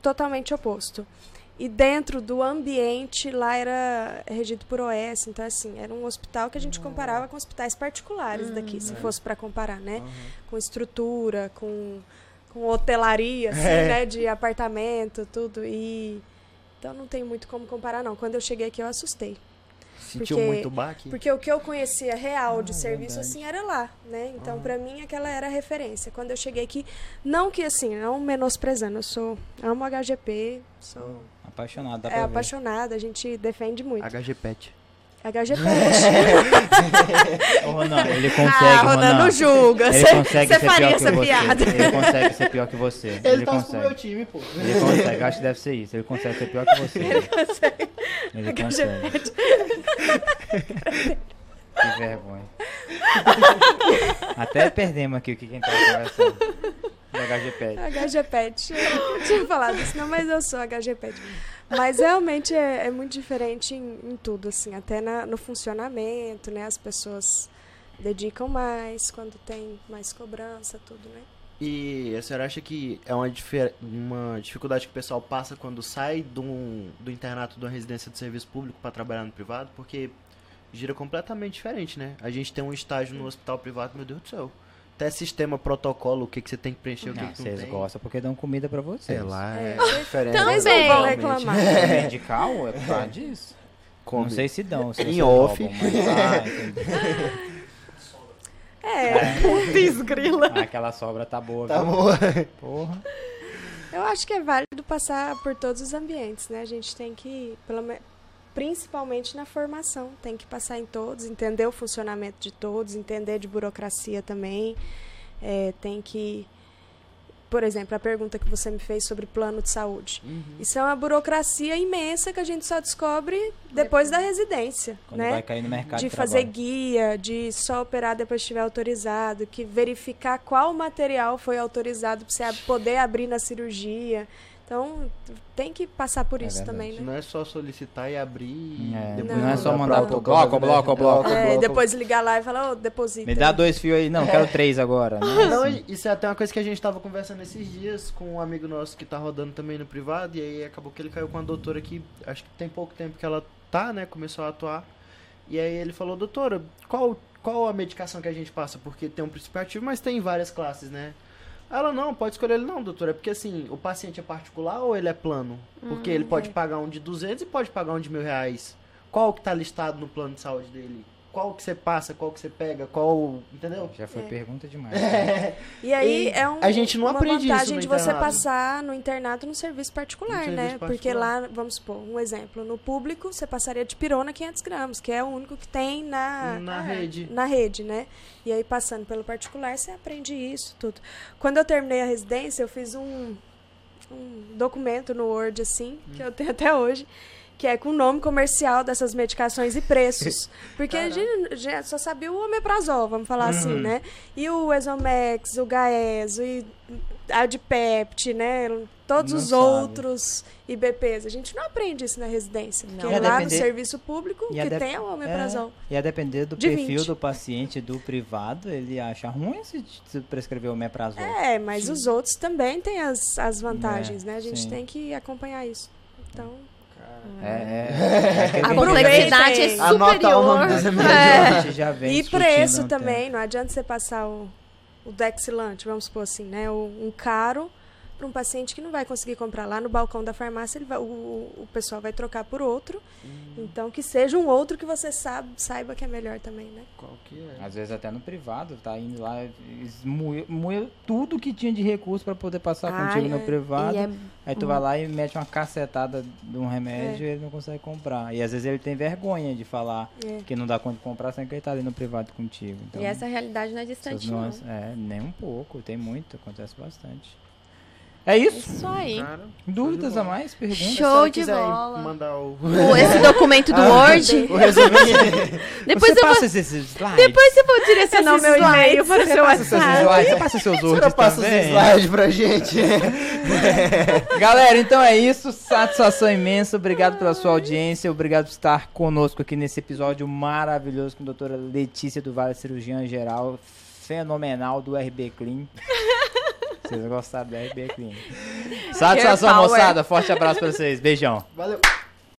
totalmente oposto. E dentro do ambiente, lá era regido por OS. Então, assim, era um hospital que a gente comparava com hospitais particulares daqui, se fosse para comparar, né? Com estrutura, com, com hotelaria, assim, É. né? De apartamento, tudo. E... Então, não tem muito como comparar, não. Quando eu cheguei aqui, eu assustei. Sentiu Porque- muito baque? Porque o que eu conhecia real de Ah, serviço, verdade. assim, era lá, né? Então, pra mim, aquela era a referência. Quando eu cheguei aqui, não que, assim, não menosprezando, eu sou, amo HGP, sou Apaixonado, dá é, apaixonada, a gente defende muito. HG Pet. HGP. Ô, Ronan, ele consegue, ah, Ronan, Ronan. não julga. Ele Você consegue você ser faria pior que essa você. piada. Ele consegue ser pior que você. Ele, Ele pro consegue. meu time, pô. Ele consegue, acho que deve ser isso. Ele consegue ser pior que você. Ele consegue. Ele consegue. Que vergonha. Até perdemos aqui o que quem tava conversando. Do HGPED. HGPET. Eu não tinha falado isso, não, mas eu sou HGPET. Mas realmente é, é muito diferente em, em tudo, assim, até na- no funcionamento, né? As pessoas dedicam mais quando tem mais cobrança, tudo, né? E a senhora acha que é uma, uma dificuldade que o pessoal passa quando sai do, do internato de uma residência de serviço público para trabalhar no privado? Porque gira completamente diferente, né? A gente tem um estágio no hospital privado, meu Deus do céu. Até sistema, protocolo, o que, que você tem que preencher, o que, Não, que não vocês tem. gostam porque dão comida pra vocês. Sei lá, é, É. diferente. Eles não vão reclamar. É. Medical é por causa disso. Come. Não sei se dão. Se Em off. roubam, mas, ah. É. Ah, aquela sobra tá boa, Tá viu? bom. Porra. Eu acho que é válido passar por todos os ambientes, né? A gente tem que, pelo me- principalmente na formação, tem que passar em todos, entender o funcionamento de todos, entender de burocracia também. É, tem que, por exemplo, a pergunta que você me fez sobre plano de saúde. Uhum. Isso é uma burocracia imensa que a gente só descobre depois da residência, Quando né? vai cair no mercado de de, fazer guia, de só operar depois que estiver autorizado, que verificar qual material foi autorizado para você poder abrir na cirurgia. Então, tem que passar por É isso verdade. também, né? Não é só solicitar e abrir e É, depois não é só mandar pro bloco, fazer- bloco, bloco. É, e bloco. depois ligar lá e falar, ô, deposita. Me dá dois fios aí. Não, quero três agora. Né? Não, isso é até uma coisa que a gente tava conversando esses dias com um amigo nosso que tá rodando também no privado, e aí acabou que ele caiu com uma doutora que acho que tem pouco tempo que ela tá, né? Começou a atuar. E aí ele falou, doutora, qual, qual a medicação que a gente passa? Porque tem um princípio ativo, mas tem várias classes, né? Ela não, pode escolher ele não, doutora, é porque assim, o paciente é particular ou ele é plano? Porque ele pode pagar um de 200 e pode pagar um de mil reais. Qual que tá listado no plano de saúde dele? Qual que você passa, qual que você pega, qual, entendeu? Já foi É. pergunta demais. E aí E é um, a gente não uma aprende isso vantagem no de você passar no internato no serviço particular, No né? serviço Porque particular. lá, vamos supor, um exemplo, no público você passaria de pirona 500 gramas, que é o único que tem na, Na rede. na rede, né? E aí passando pelo particular você aprende isso, tudo. Quando eu terminei a residência, eu fiz um, um documento no Word, assim, que eu tenho até hoje, que é com o nome comercial dessas medicações e preços. Porque a gente já só sabia o omeprazol, vamos falar assim, Uhum. né? E o Exomex, o Gaeso, e a Adipept, né? Todos Não os sabe. outros IBPs. A gente não aprende isso na residência. Não. Porque Ia lá no depender- serviço público, o que tem é o omeprazol. É, e a depender do De perfil 20. do paciente do privado, ele acha ruim se se prescrever o meprazol. É, mas os outros também têm as, as vantagens, É, né? A gente sim. tem que acompanhar isso. Então, É, é, é A complexidade é Aproveitem. Anota o nome superior. gente já vem e preço também, tempo. não adianta você passar o, o Dexilante, vamos supor assim, né? O- um caro para um paciente que não vai conseguir comprar lá no balcão da farmácia, ele vai, o, o pessoal vai trocar por outro. Então, que seja um outro que você sabe, saiba que é melhor também, né? Qual que é? Às vezes até no privado, tá indo lá, moeu, tudo que tinha de recurso pra poder passar Ai, contigo no é. privado. E é Aí tu vai lá e mete uma cacetada de um remédio É. e ele não consegue comprar. E às vezes ele tem vergonha de falar É. que não dá conta de comprar sem que ele tá ali no privado contigo. Então, E essa realidade não é distante, não. é, nem um pouco, tem muito, acontece bastante. É isso? Isso aí. Cara, Dúvidas a mais? Perguntas? Show de bola. mandar o, O- Esse documento do Word. o. Depois Você eu vou, passa esses slides? depois eu vou direcionar o meu e-mail slides. para o seu Passa seus WhatsApp. slides, passa seus Você words passa os também. slides pra gente. Galera, então é isso. Satisfação imensa. Obrigado pela sua audiência. Obrigado por estar conosco aqui nesse episódio maravilhoso com a doutora Letícia do Vale, cirurgiã geral, fenomenal do RB Clean. Vocês gostaram do RB Clean. Satisfação, moçada. Forte abraço pra vocês. Beijão. Valeu.